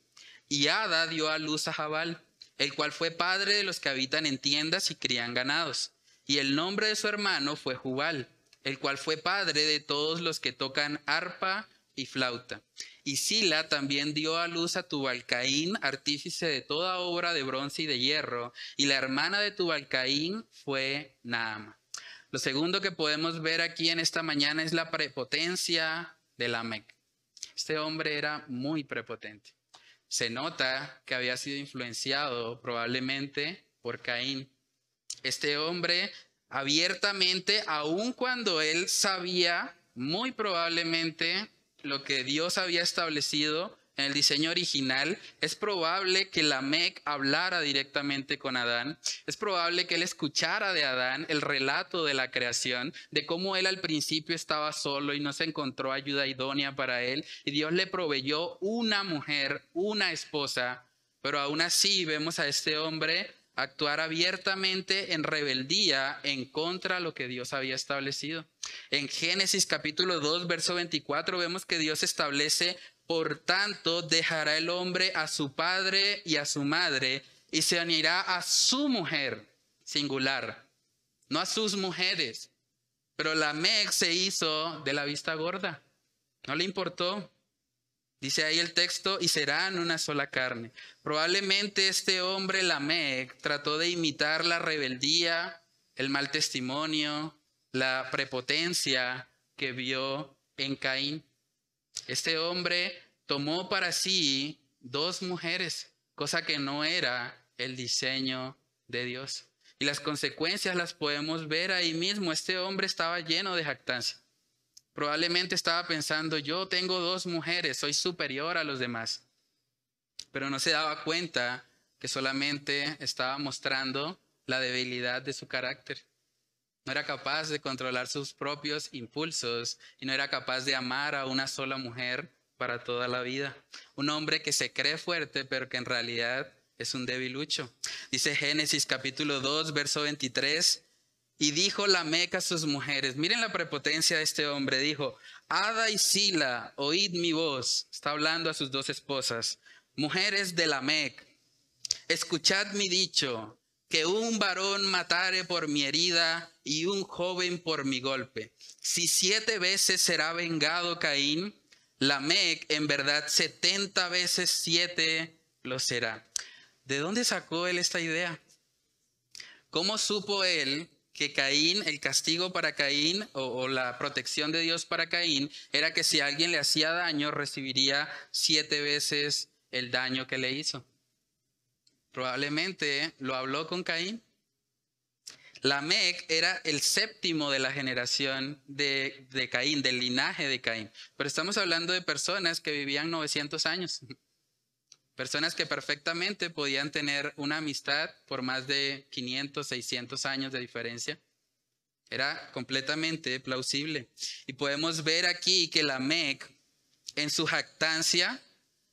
Y Ada dio a luz a Jabal, el cual fue padre de los que habitan en tiendas y crían ganados. Y el nombre de su hermano fue Jubal, el cual fue padre de todos los que tocan arpa y flauta. Y Sila también dio a luz a Tubalcaín, artífice de toda obra de bronce y de hierro, y la hermana de Tubalcaín fue Naama. Lo segundo que podemos ver aquí en esta mañana es la prepotencia de Lamec. Este hombre era muy prepotente. Se nota que había sido influenciado probablemente por Caín. Este hombre abiertamente, aun cuando él sabía muy probablemente lo que Dios había establecido en el diseño original, es probable que Lamec hablara directamente con Adán. Es probable que él escuchara de Adán el relato de la creación, de cómo él al principio estaba solo y no se encontró ayuda idónea para él. Y Dios le proveyó una mujer, una esposa. Pero aún así vemos a este hombre actuar abiertamente en rebeldía en contra de lo que Dios había establecido. En Génesis capítulo 2, verso 24 vemos que Dios establece, por tanto, dejará el hombre a su padre y a su madre y se unirá a su mujer, singular, no a sus mujeres. Pero la Meg se hizo de la vista gorda, no le importó. Dice ahí el texto, y serán una sola carne. Probablemente este hombre, Lamec, trató de imitar la rebeldía, el mal testimonio, la prepotencia que vio en Caín. Este hombre tomó para sí dos mujeres, cosa que no era el diseño de Dios. Y las consecuencias las podemos ver ahí mismo. Este hombre estaba lleno de jactancia. Probablemente estaba pensando, yo tengo dos mujeres, soy superior a los demás. Pero no se daba cuenta que solamente estaba mostrando la debilidad de su carácter. No era capaz de controlar sus propios impulsos y no era capaz de amar a una sola mujer para toda la vida. Un hombre que se cree fuerte, pero que en realidad es un debilucho. Dice Génesis capítulo 2, verso 23, y dijo la Meca a sus mujeres, miren la prepotencia de este hombre, dijo, Ada y Sila, oíd mi voz, está hablando a sus dos esposas, mujeres de la Mec, escuchad mi dicho, que un varón matare por mi herida y un joven por mi golpe. Si siete veces será vengado Caín, la Mec en verdad setenta veces siete lo será. ¿De dónde sacó él esta idea? ¿Cómo supo él que Caín, el castigo para Caín o, la protección de Dios para Caín era que si alguien le hacía daño recibiría siete veces el daño que le hizo. Probablemente lo habló con Caín. Lamec era el séptimo de la generación de, de, Caín, del linaje de Caín. Pero estamos hablando de personas que vivían 900 años. Personas que perfectamente podían tener una amistad por más de 500, 600 años de diferencia. Era completamente plausible. Y podemos ver aquí que la Mec, en su jactancia,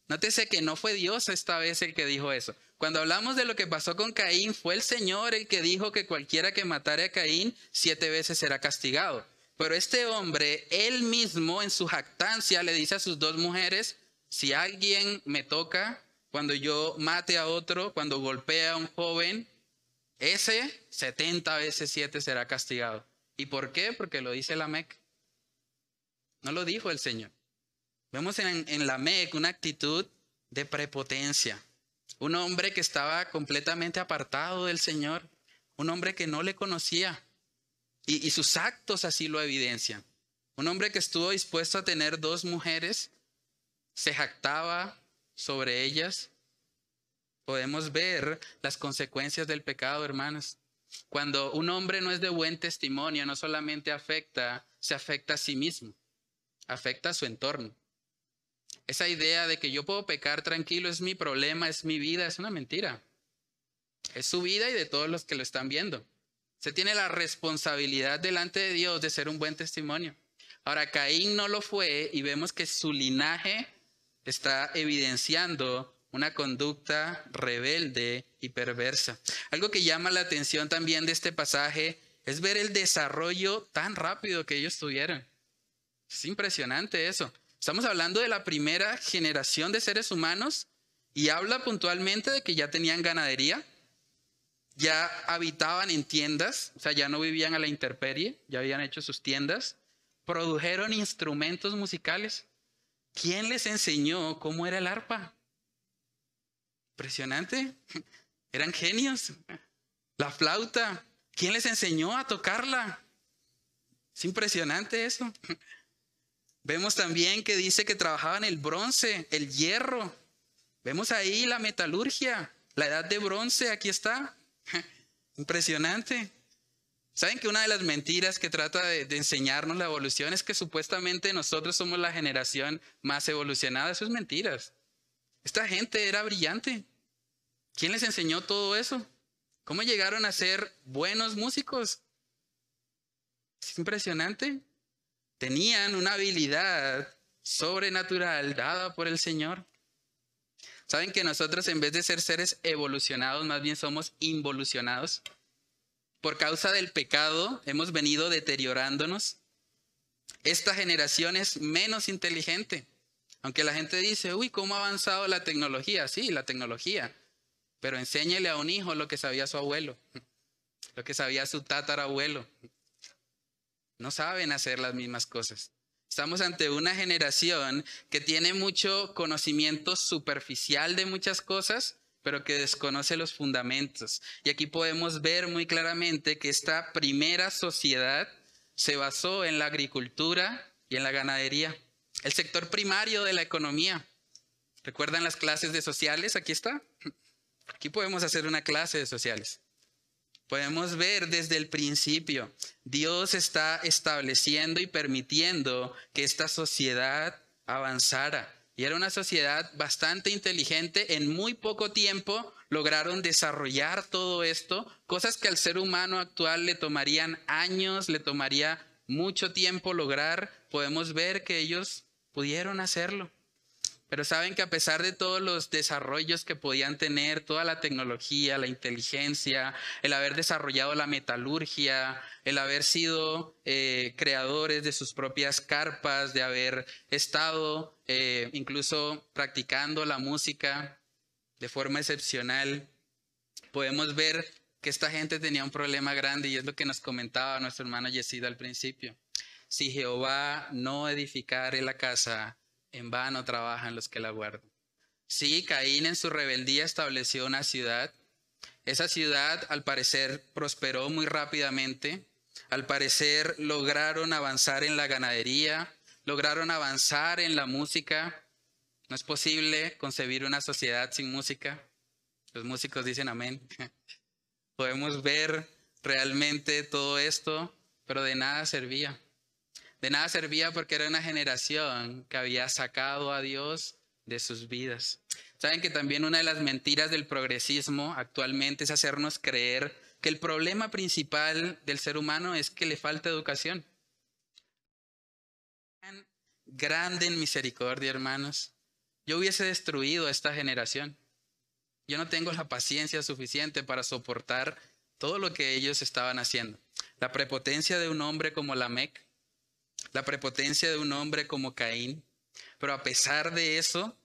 nótese que no fue Dios esta vez el que dijo eso. Cuando hablamos de lo que pasó con Caín, fue el Señor el que dijo que cualquiera que matare a Caín siete veces será castigado. Pero este hombre, él mismo en su jactancia, le dice a sus dos mujeres, si alguien me toca, cuando yo mate a otro, cuando golpea a un joven, ese 70 veces 7 será castigado. ¿Y por qué? Porque lo dice la Mec. No lo dijo el Señor. Vemos en, en la Mec una actitud de prepotencia. Un hombre que estaba completamente apartado del Señor. Un hombre que no le conocía. Y, y sus actos así lo evidencian. Un hombre que estuvo dispuesto a tener dos mujeres, se jactaba sobre ellas, podemos ver las consecuencias del pecado, hermanos. Cuando un hombre no es de buen testimonio, no solamente afecta, se afecta a sí mismo, afecta a su entorno. Esa idea de que yo puedo pecar tranquilo es mi problema, es mi vida, es una mentira. Es su vida y de todos los que lo están viendo. Se tiene la responsabilidad delante de Dios de ser un buen testimonio. Ahora, Caín no lo fue y vemos que su linaje está evidenciando una conducta rebelde y perversa. Algo que llama la atención también de este pasaje es ver el desarrollo tan rápido que ellos tuvieron. Es impresionante eso. Estamos hablando de la primera generación de seres humanos y habla puntualmente de que ya tenían ganadería, ya habitaban en tiendas, o sea, ya no vivían a la intemperie, ya habían hecho sus tiendas, produjeron instrumentos musicales. ¿Quién les enseñó cómo era el arpa? Impresionante. Eran genios. La flauta. ¿Quién les enseñó a tocarla? Es impresionante eso. Vemos también que dice que trabajaban el bronce, el hierro. Vemos ahí la metalurgia, la edad de bronce, aquí está. Impresionante. ¿Saben que una de las mentiras que trata de, enseñarnos la evolución es que supuestamente nosotros somos la generación más evolucionada? Eso es mentiras. Esta gente era brillante. ¿Quién les enseñó todo eso? ¿Cómo llegaron a ser buenos músicos? Es impresionante. Tenían una habilidad sobrenatural dada por el Señor. ¿Saben que nosotros en vez de ser seres evolucionados, más bien somos involucionados? Por causa del pecado hemos venido deteriorándonos. Esta generación es menos inteligente. Aunque la gente dice, uy, ¿cómo ha avanzado la tecnología? Sí, la tecnología. Pero enséñele a un hijo lo que sabía su abuelo, lo que sabía su tatarabuelo. No saben hacer las mismas cosas. Estamos ante una generación que tiene mucho conocimiento superficial de muchas cosas, pero que desconoce los fundamentos. Y aquí podemos ver muy claramente que esta primera sociedad se basó en la agricultura y en la ganadería el sector primario de la economía. ¿Recuerdan las clases de sociales? Aquí está. Aquí podemos hacer una clase de sociales. Podemos ver desde el principio, Dios está estableciendo y permitiendo que esta sociedad avanzara. Y era una sociedad bastante inteligente. En muy poco tiempo lograron desarrollar todo esto, cosas que al ser humano actual le tomarían años, le tomaría mucho tiempo lograr. Podemos ver que ellos pudieron hacerlo. Pero saben que a pesar de todos los desarrollos que podían tener, toda la tecnología, la inteligencia, el haber desarrollado la metalurgia, el haber sido eh, creadores de sus propias carpas, de haber estado eh, incluso practicando la música de forma excepcional, podemos ver que esta gente tenía un problema grande y es lo que nos comentaba nuestro hermano Yesida al principio. Si Jehová no edificare la casa, en vano trabajan los que la guardan. Sí, Caín en su rebeldía estableció una ciudad. Esa ciudad al parecer prosperó muy rápidamente. Al parecer lograron avanzar en la ganadería, lograron avanzar en la música. No es posible concebir una sociedad sin música. Los músicos dicen amén. Podemos ver realmente todo esto, pero de nada servía. De nada servía porque era una generación que había sacado a Dios de sus vidas. Saben que también una de las mentiras del progresismo actualmente es hacernos creer que el problema principal del ser humano es que le falta educación. Grande en misericordia, hermanos. Yo hubiese destruido a esta generación. Yo no tengo la paciencia suficiente para soportar todo lo que ellos estaban haciendo. La prepotencia de un hombre como Lamec, la prepotencia de un hombre como Caín. Pero a pesar de eso,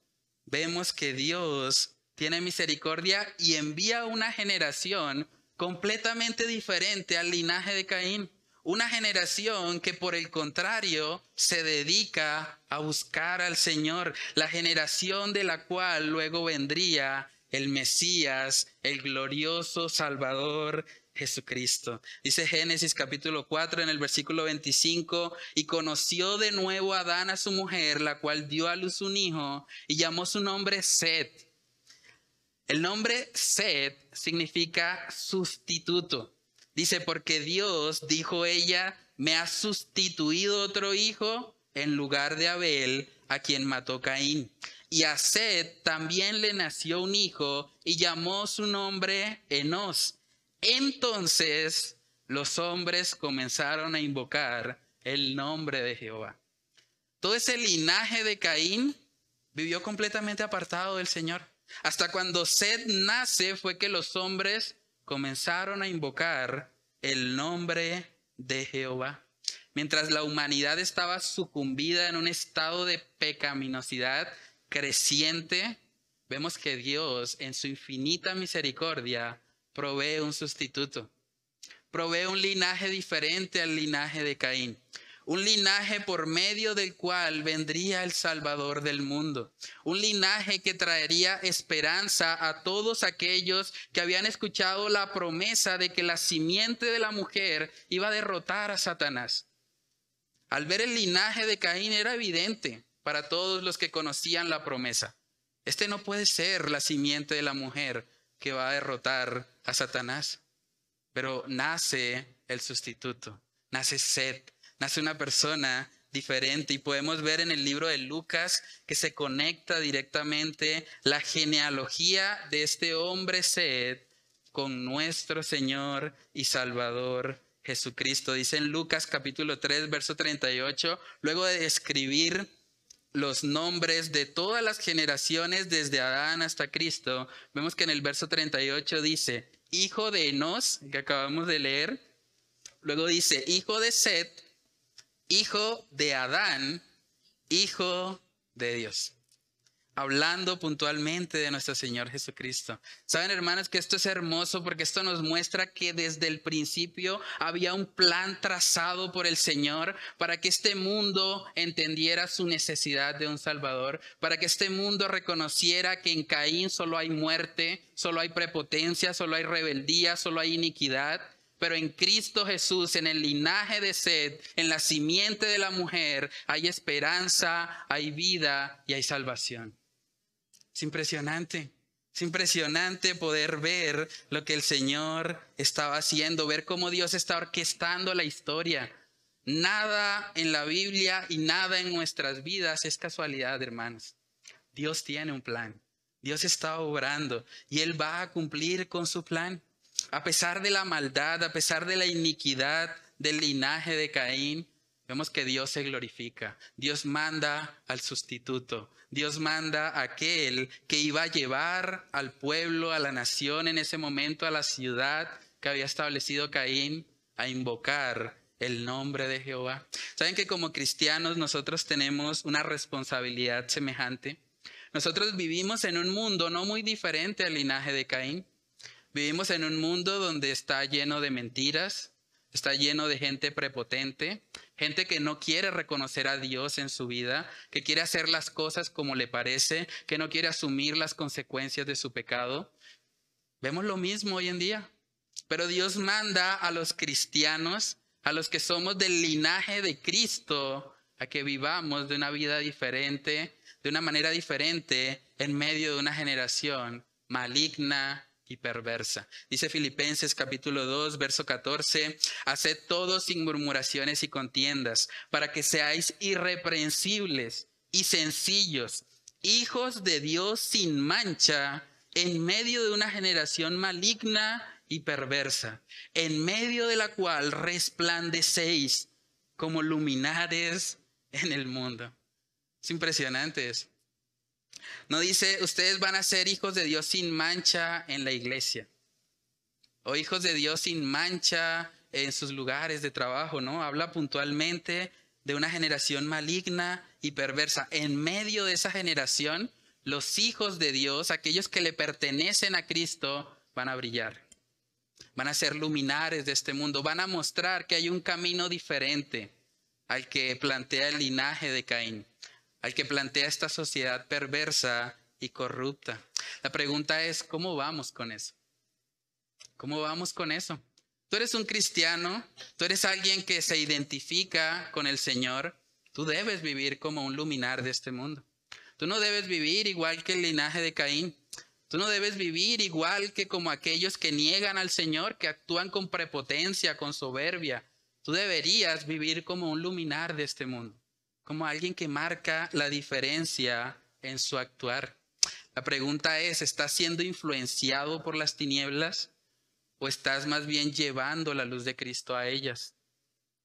vemos que Dios tiene misericordia y envía una generación completamente diferente al linaje de Caín. Una generación que por el contrario se dedica a buscar al Señor, la generación de la cual luego vendría el Mesías, el glorioso Salvador Jesucristo. Dice Génesis capítulo 4 en el versículo 25, y conoció de nuevo a Adán a su mujer, la cual dio a luz un hijo, y llamó su nombre Set. El nombre Set significa sustituto. Dice, porque Dios, dijo ella, me ha sustituido otro hijo en lugar de Abel, a quien mató Caín. Y a Seth también le nació un hijo y llamó su nombre Enos. Entonces los hombres comenzaron a invocar el nombre de Jehová. Todo ese linaje de Caín vivió completamente apartado del Señor. Hasta cuando Seth nace fue que los hombres comenzaron a invocar el nombre de Jehová. Mientras la humanidad estaba sucumbida en un estado de pecaminosidad, creciente, vemos que Dios en su infinita misericordia provee un sustituto. Provee un linaje diferente al linaje de Caín. Un linaje por medio del cual vendría el Salvador del mundo. Un linaje que traería esperanza a todos aquellos que habían escuchado la promesa de que la simiente de la mujer iba a derrotar a Satanás. Al ver el linaje de Caín era evidente para todos los que conocían la promesa. Este no puede ser la simiente de la mujer que va a derrotar a Satanás. Pero nace el sustituto, nace Seth, nace una persona diferente y podemos ver en el libro de Lucas que se conecta directamente la genealogía de este hombre Seth con nuestro Señor y Salvador Jesucristo. Dice en Lucas capítulo 3, verso 38, luego de escribir los nombres de todas las generaciones desde Adán hasta Cristo, vemos que en el verso 38 dice, hijo de Enos, que acabamos de leer, luego dice, hijo de Set, hijo de Adán, hijo de Dios hablando puntualmente de nuestro Señor Jesucristo. Saben, hermanos, que esto es hermoso porque esto nos muestra que desde el principio había un plan trazado por el Señor para que este mundo entendiera su necesidad de un Salvador, para que este mundo reconociera que en Caín solo hay muerte, solo hay prepotencia, solo hay rebeldía, solo hay iniquidad. Pero en Cristo Jesús, en el linaje de sed, en la simiente de la mujer, hay esperanza, hay vida y hay salvación. Es impresionante. Es impresionante poder ver lo que el Señor estaba haciendo, ver cómo Dios está orquestando la historia. Nada en la Biblia y nada en nuestras vidas es casualidad, hermanos. Dios tiene un plan. Dios está obrando y Él va a cumplir con su plan. A pesar de la maldad, a pesar de la iniquidad del linaje de Caín, vemos que Dios se glorifica. Dios manda al sustituto. Dios manda a aquel que iba a llevar al pueblo, a la nación en ese momento, a la ciudad que había establecido Caín, a invocar el nombre de Jehová. Saben que como cristianos nosotros tenemos una responsabilidad semejante. Nosotros vivimos en un mundo no muy diferente al linaje de Caín. Vivimos en un mundo donde está lleno de mentiras, está lleno de gente prepotente, gente que no quiere reconocer a Dios en su vida, que quiere hacer las cosas como le parece, que no quiere asumir las consecuencias de su pecado. Vemos lo mismo hoy en día. Pero Dios manda a los cristianos, a los que somos del linaje de Cristo, a que vivamos de una vida diferente, de una manera diferente en medio de una generación maligna y perversa. Dice Filipenses capítulo 2, verso 14, haced todo sin murmuraciones y contiendas, para que seáis irreprensibles y sencillos, hijos de Dios sin mancha, en medio de una generación maligna y perversa, en medio de la cual resplandecéis como luminares en el mundo. Es impresionante eso. No dice, ustedes van a ser hijos de Dios sin mancha en la iglesia. O hijos de Dios sin mancha en sus lugares de trabajo, ¿no? Habla puntualmente de una generación maligna y perversa. En medio de esa generación, los hijos de Dios, aquellos que le pertenecen a Cristo, van a brillar. Van a ser luminares de este mundo. Van a mostrar que hay un camino diferente al que plantea el linaje de Caín al que plantea esta sociedad perversa y corrupta. La pregunta es, ¿cómo vamos con eso? ¿Cómo vamos con eso? Tú eres un cristiano, tú eres alguien que se identifica con el Señor, tú debes vivir como un luminar de este mundo. Tú no debes vivir igual que el linaje de Caín. Tú no debes vivir igual que como aquellos que niegan al Señor, que actúan con prepotencia, con soberbia. Tú deberías vivir como un luminar de este mundo como alguien que marca la diferencia en su actuar. La pregunta es, ¿estás siendo influenciado por las tinieblas o estás más bien llevando la luz de Cristo a ellas?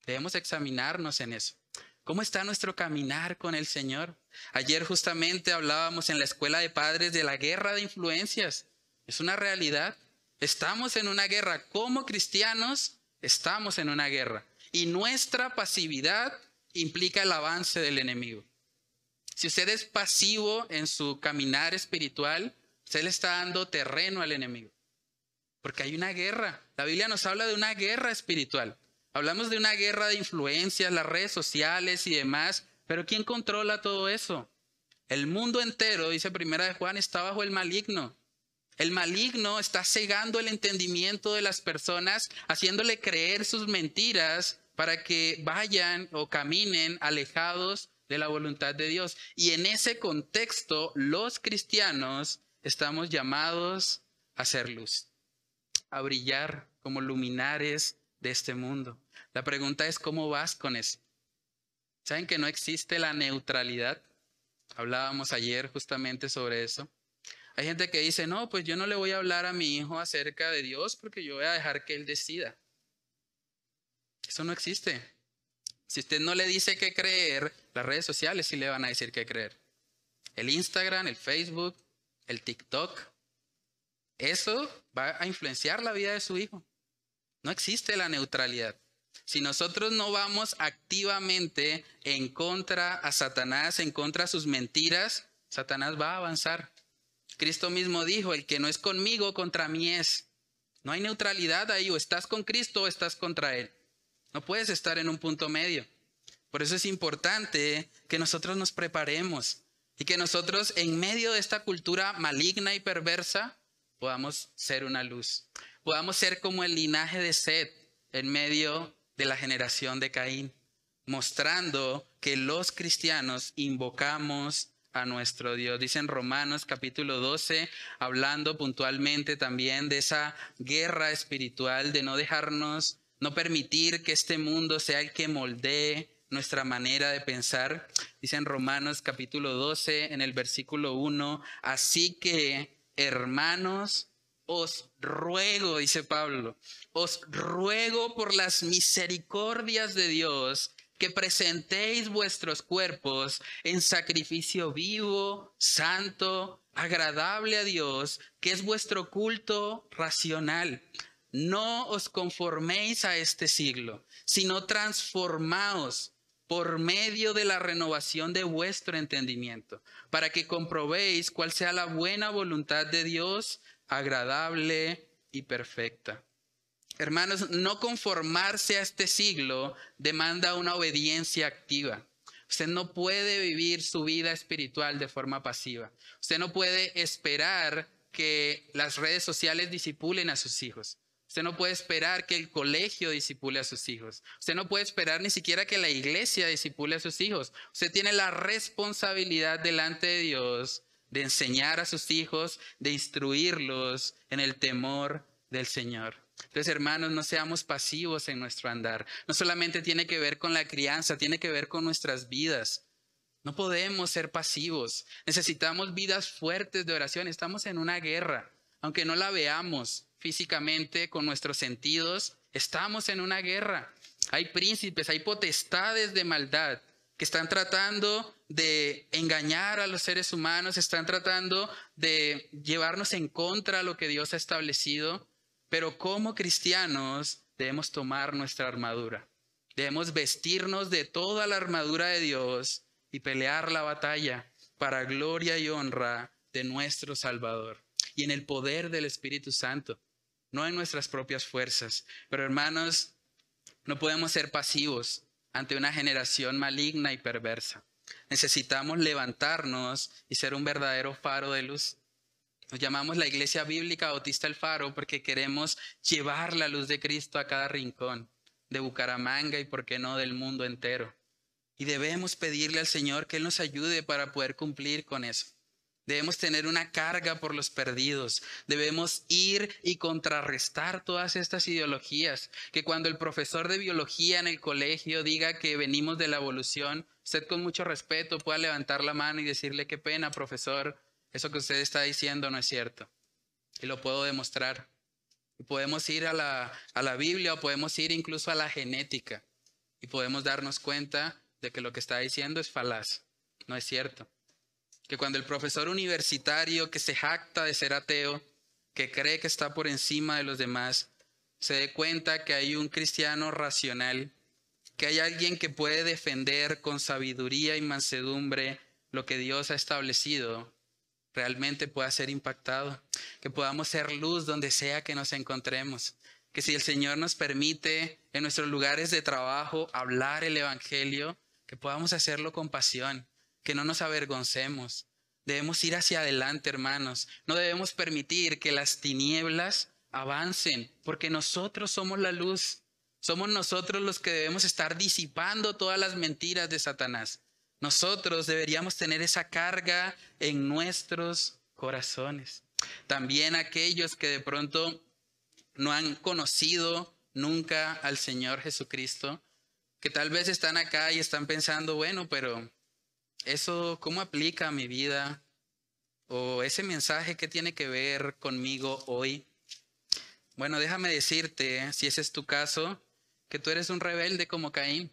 Debemos examinarnos en eso. ¿Cómo está nuestro caminar con el Señor? Ayer justamente hablábamos en la escuela de padres de la guerra de influencias. Es una realidad. Estamos en una guerra. Como cristianos, estamos en una guerra. Y nuestra pasividad implica el avance del enemigo. Si usted es pasivo en su caminar espiritual, usted le está dando terreno al enemigo. Porque hay una guerra. La Biblia nos habla de una guerra espiritual. Hablamos de una guerra de influencias, las redes sociales y demás. Pero ¿quién controla todo eso? El mundo entero, dice Primera de Juan, está bajo el maligno. El maligno está cegando el entendimiento de las personas, haciéndole creer sus mentiras para que vayan o caminen alejados de la voluntad de Dios. Y en ese contexto, los cristianos estamos llamados a ser luz, a brillar como luminares de este mundo. La pregunta es, ¿cómo vas con eso? ¿Saben que no existe la neutralidad? Hablábamos ayer justamente sobre eso. Hay gente que dice, no, pues yo no le voy a hablar a mi hijo acerca de Dios porque yo voy a dejar que él decida. Eso no existe. Si usted no le dice qué creer, las redes sociales sí le van a decir qué creer. El Instagram, el Facebook, el TikTok, eso va a influenciar la vida de su hijo. No existe la neutralidad. Si nosotros no vamos activamente en contra a Satanás, en contra a sus mentiras, Satanás va a avanzar. Cristo mismo dijo, el que no es conmigo, contra mí es. No hay neutralidad ahí, o estás con Cristo o estás contra Él. No puedes estar en un punto medio. Por eso es importante que nosotros nos preparemos y que nosotros en medio de esta cultura maligna y perversa podamos ser una luz. Podamos ser como el linaje de Seth en medio de la generación de Caín, mostrando que los cristianos invocamos a nuestro Dios. Dice en Romanos capítulo 12, hablando puntualmente también de esa guerra espiritual, de no dejarnos no permitir que este mundo sea el que moldee nuestra manera de pensar. Dice en Romanos capítulo 12, en el versículo 1, así que, hermanos, os ruego, dice Pablo, os ruego por las misericordias de Dios que presentéis vuestros cuerpos en sacrificio vivo, santo, agradable a Dios, que es vuestro culto racional. No os conforméis a este siglo, sino transformaos por medio de la renovación de vuestro entendimiento, para que comprobéis cuál sea la buena voluntad de Dios, agradable y perfecta. Hermanos, no conformarse a este siglo demanda una obediencia activa. Usted no puede vivir su vida espiritual de forma pasiva. Usted no puede esperar que las redes sociales disipulen a sus hijos. Usted no puede esperar que el colegio disipule a sus hijos. Usted no puede esperar ni siquiera que la iglesia disipule a sus hijos. Usted tiene la responsabilidad delante de Dios de enseñar a sus hijos, de instruirlos en el temor del Señor. Entonces, hermanos, no seamos pasivos en nuestro andar. No solamente tiene que ver con la crianza, tiene que ver con nuestras vidas. No podemos ser pasivos. Necesitamos vidas fuertes de oración. Estamos en una guerra. Aunque no la veamos, físicamente, con nuestros sentidos, estamos en una guerra. Hay príncipes, hay potestades de maldad que están tratando de engañar a los seres humanos, están tratando de llevarnos en contra de lo que Dios ha establecido, pero como cristianos debemos tomar nuestra armadura. Debemos vestirnos de toda la armadura de Dios y pelear la batalla para gloria y honra de nuestro Salvador y en el poder del Espíritu Santo no en nuestras propias fuerzas. Pero hermanos, no podemos ser pasivos ante una generación maligna y perversa. Necesitamos levantarnos y ser un verdadero faro de luz. Nos llamamos la Iglesia Bíblica Bautista el Faro porque queremos llevar la luz de Cristo a cada rincón de Bucaramanga y, por qué no, del mundo entero. Y debemos pedirle al Señor que Él nos ayude para poder cumplir con eso. Debemos tener una carga por los perdidos. Debemos ir y contrarrestar todas estas ideologías. Que cuando el profesor de biología en el colegio diga que venimos de la evolución, usted con mucho respeto pueda levantar la mano y decirle qué pena, profesor, eso que usted está diciendo no es cierto. Y lo puedo demostrar. Podemos ir a la, a la Biblia o podemos ir incluso a la genética. Y podemos darnos cuenta de que lo que está diciendo es falaz. No es cierto que cuando el profesor universitario que se jacta de ser ateo, que cree que está por encima de los demás, se dé cuenta que hay un cristiano racional, que hay alguien que puede defender con sabiduría y mansedumbre lo que Dios ha establecido, realmente pueda ser impactado, que podamos ser luz donde sea que nos encontremos, que si el Señor nos permite en nuestros lugares de trabajo hablar el Evangelio, que podamos hacerlo con pasión, que no nos avergoncemos. Debemos ir hacia adelante, hermanos. No debemos permitir que las tinieblas avancen, porque nosotros somos la luz. Somos nosotros los que debemos estar disipando todas las mentiras de Satanás. Nosotros deberíamos tener esa carga en nuestros corazones. También aquellos que de pronto no han conocido nunca al Señor Jesucristo, que tal vez están acá y están pensando, bueno, pero ¿Eso cómo aplica a mi vida? ¿O ese mensaje que tiene que ver conmigo hoy? Bueno, déjame decirte, si ese es tu caso, que tú eres un rebelde como Caín.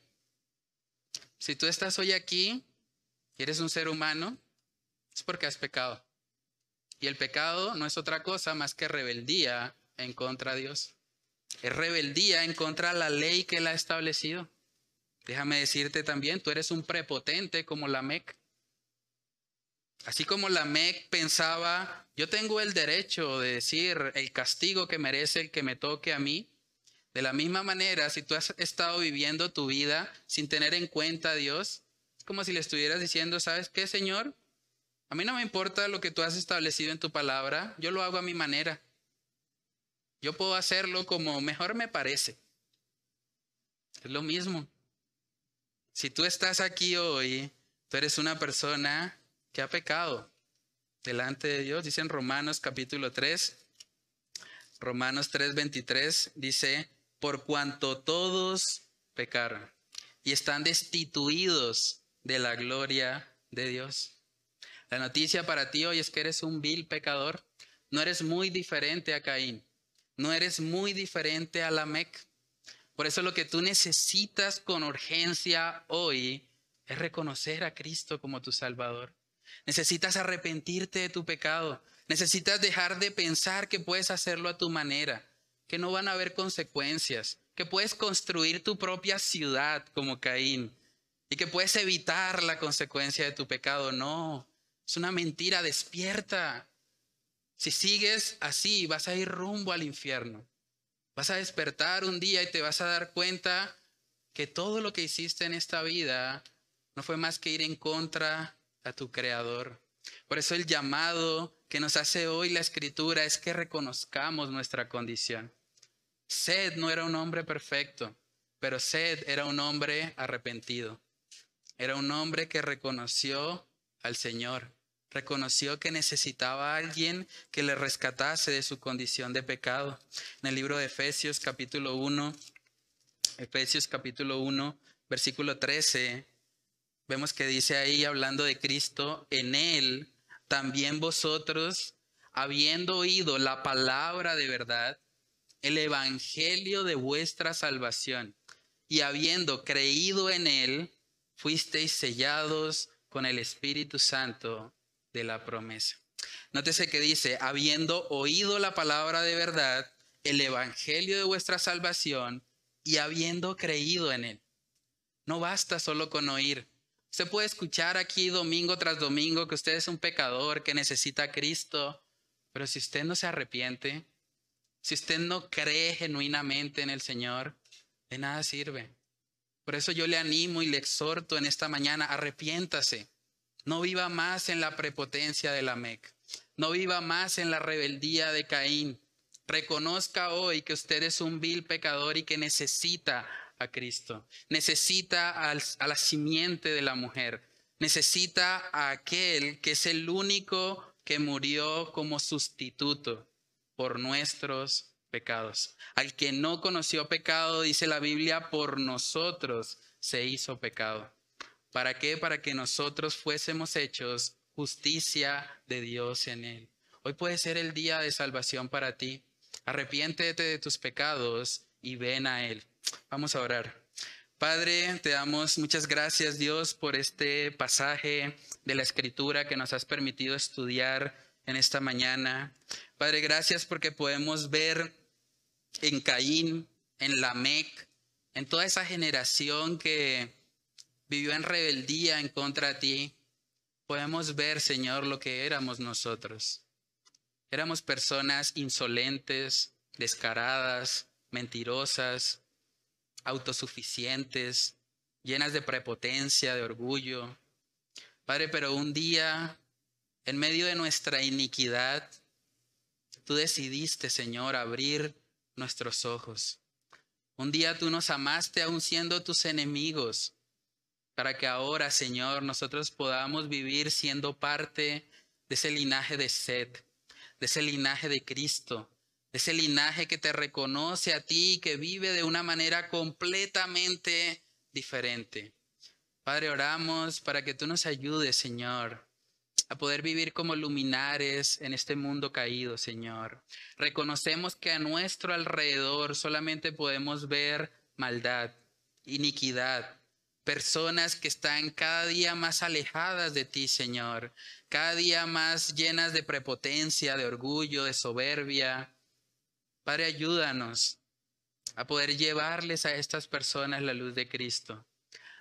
Si tú estás hoy aquí y eres un ser humano, es porque has pecado. Y el pecado no es otra cosa más que rebeldía en contra de Dios. Es rebeldía en contra de la ley que Él ha establecido. Déjame decirte también, tú eres un prepotente como la Mec. Así como la Mec pensaba, yo tengo el derecho de decir el castigo que merece el que me toque a mí. De la misma manera, si tú has estado viviendo tu vida sin tener en cuenta a Dios, es como si le estuvieras diciendo, ¿sabes qué, Señor? A mí no me importa lo que tú has establecido en tu palabra, yo lo hago a mi manera. Yo puedo hacerlo como mejor me parece. Es lo mismo. Si tú estás aquí hoy, tú eres una persona que ha pecado delante de Dios. Dice en Romanos capítulo 3, Romanos 3, 23, dice, por cuanto todos pecaron y están destituidos de la gloria de Dios. La noticia para ti hoy es que eres un vil pecador. No eres muy diferente a Caín. No eres muy diferente a Lamec. Por eso lo que tú necesitas con urgencia hoy es reconocer a Cristo como tu Salvador. Necesitas arrepentirte de tu pecado. Necesitas dejar de pensar que puedes hacerlo a tu manera, que no van a haber consecuencias, que puedes construir tu propia ciudad como Caín y que puedes evitar la consecuencia de tu pecado. No, es una mentira despierta. Si sigues así, vas a ir rumbo al infierno. Vas a despertar un día y te vas a dar cuenta que todo lo que hiciste en esta vida no fue más que ir en contra a tu creador. Por eso el llamado que nos hace hoy la escritura es que reconozcamos nuestra condición. Sed no era un hombre perfecto, pero Sed era un hombre arrepentido. Era un hombre que reconoció al Señor, reconoció que necesitaba a alguien que le rescatase de su condición de pecado. En el libro de Efesios capítulo 1, Efesios capítulo 1, versículo 13, vemos que dice ahí, hablando de Cristo, en Él también vosotros, habiendo oído la palabra de verdad, el evangelio de vuestra salvación, y habiendo creído en Él, fuisteis sellados con el Espíritu Santo de la promesa. Nótese que dice, habiendo oído la palabra de verdad, el evangelio de vuestra salvación, y habiendo creído en él. No basta solo con oír. Usted puede escuchar aquí domingo tras domingo que usted es un pecador, que necesita a Cristo, pero si usted no se arrepiente, si usted no cree genuinamente en el Señor, de nada sirve. Por eso yo le animo y le exhorto en esta mañana, arrepiéntase. No viva más en la prepotencia de la Mec. No viva más en la rebeldía de Caín. Reconozca hoy que usted es un vil pecador y que necesita a Cristo. Necesita a la simiente de la mujer. Necesita a aquel que es el único que murió como sustituto por nuestros pecados. Al que no conoció pecado, dice la Biblia, por nosotros se hizo pecado. ¿Para qué? Para que nosotros fuésemos hechos justicia de Dios en él. Hoy puede ser el día de salvación para ti. Arrepiéntete de tus pecados y ven a Él. Vamos a orar. Padre, te damos muchas gracias Dios por este pasaje de la escritura que nos has permitido estudiar en esta mañana. Padre, gracias porque podemos ver en Caín, en Lamec, en toda esa generación que vivió en rebeldía en contra de ti, podemos ver, Señor, lo que éramos nosotros. Éramos personas insolentes, descaradas, mentirosas, autosuficientes, llenas de prepotencia, de orgullo. Padre, pero un día, en medio de nuestra iniquidad, tú decidiste, Señor, abrir nuestros ojos. Un día tú nos amaste aún siendo tus enemigos, para que ahora, Señor, nosotros podamos vivir siendo parte de ese linaje de sed, de ese linaje de Cristo, de ese linaje que te reconoce a ti, que vive de una manera completamente diferente. Padre, oramos para que tú nos ayudes, Señor, a poder vivir como luminares en este mundo caído, Señor. Reconocemos que a nuestro alrededor solamente podemos ver maldad, iniquidad, personas que están cada día más alejadas de ti, Señor, cada día más llenas de prepotencia, de orgullo, de soberbia. Padre, ayúdanos a poder llevarles a estas personas la luz de Cristo.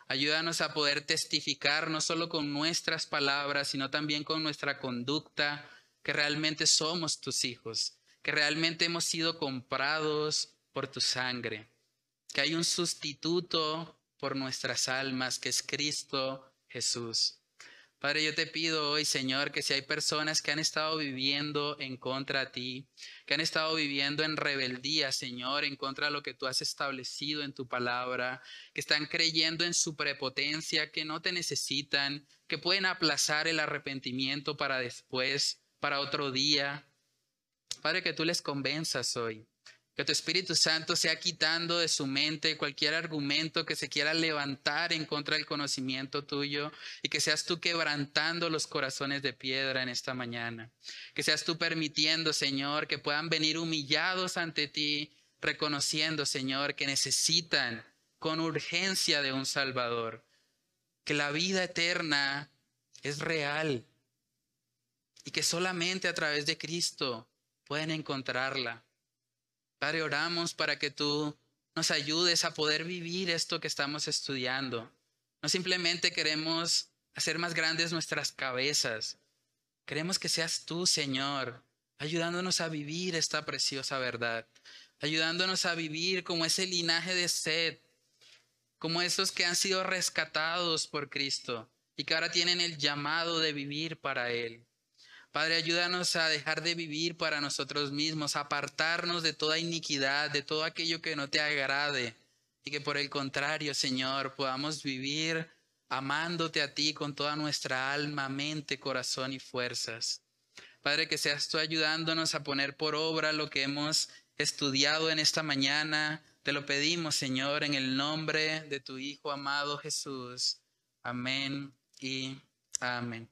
Ayúdanos a poder testificar no solo con nuestras palabras, sino también con nuestra conducta, que realmente somos tus hijos, que realmente hemos sido comprados por tu sangre, que hay un sustituto por nuestras almas, que es Cristo Jesús. Padre, yo te pido hoy, Señor, que si hay personas que han estado viviendo en contra de ti, que han estado viviendo en rebeldía, Señor, en contra de lo que tú has establecido en tu palabra, que están creyendo en su prepotencia, que no te necesitan, que pueden aplazar el arrepentimiento para después, para otro día. Padre, que tú les convenzas hoy que tu Espíritu Santo sea quitando de su mente cualquier argumento que se quiera levantar en contra del conocimiento tuyo y que seas tú quebrantando los corazones de piedra en esta mañana. Que seas tú permitiendo, Señor, que puedan venir humillados ante ti, reconociendo, Señor, que necesitan con urgencia de un Salvador. Que la vida eterna es real y que solamente a través de Cristo pueden encontrarla. Padre, oramos para que tú nos ayudes a poder vivir esto que estamos estudiando. No simplemente queremos hacer más grandes nuestras cabezas. Queremos que seas tú, Señor, ayudándonos a vivir esta preciosa verdad, ayudándonos a vivir como ese linaje de sed, como esos que han sido rescatados por Cristo y que ahora tienen el llamado de vivir para Él. Padre, ayúdanos a dejar de vivir para nosotros mismos, apartarnos de toda iniquidad, de todo aquello que no te agrade, y que por el contrario, Señor, podamos vivir amándote a ti con toda nuestra alma, mente, corazón y fuerzas. Padre, que seas tú ayudándonos a poner por obra lo que hemos estudiado en esta mañana. Te lo pedimos, Señor, en el nombre de tu Hijo amado Jesús. Amén y amén.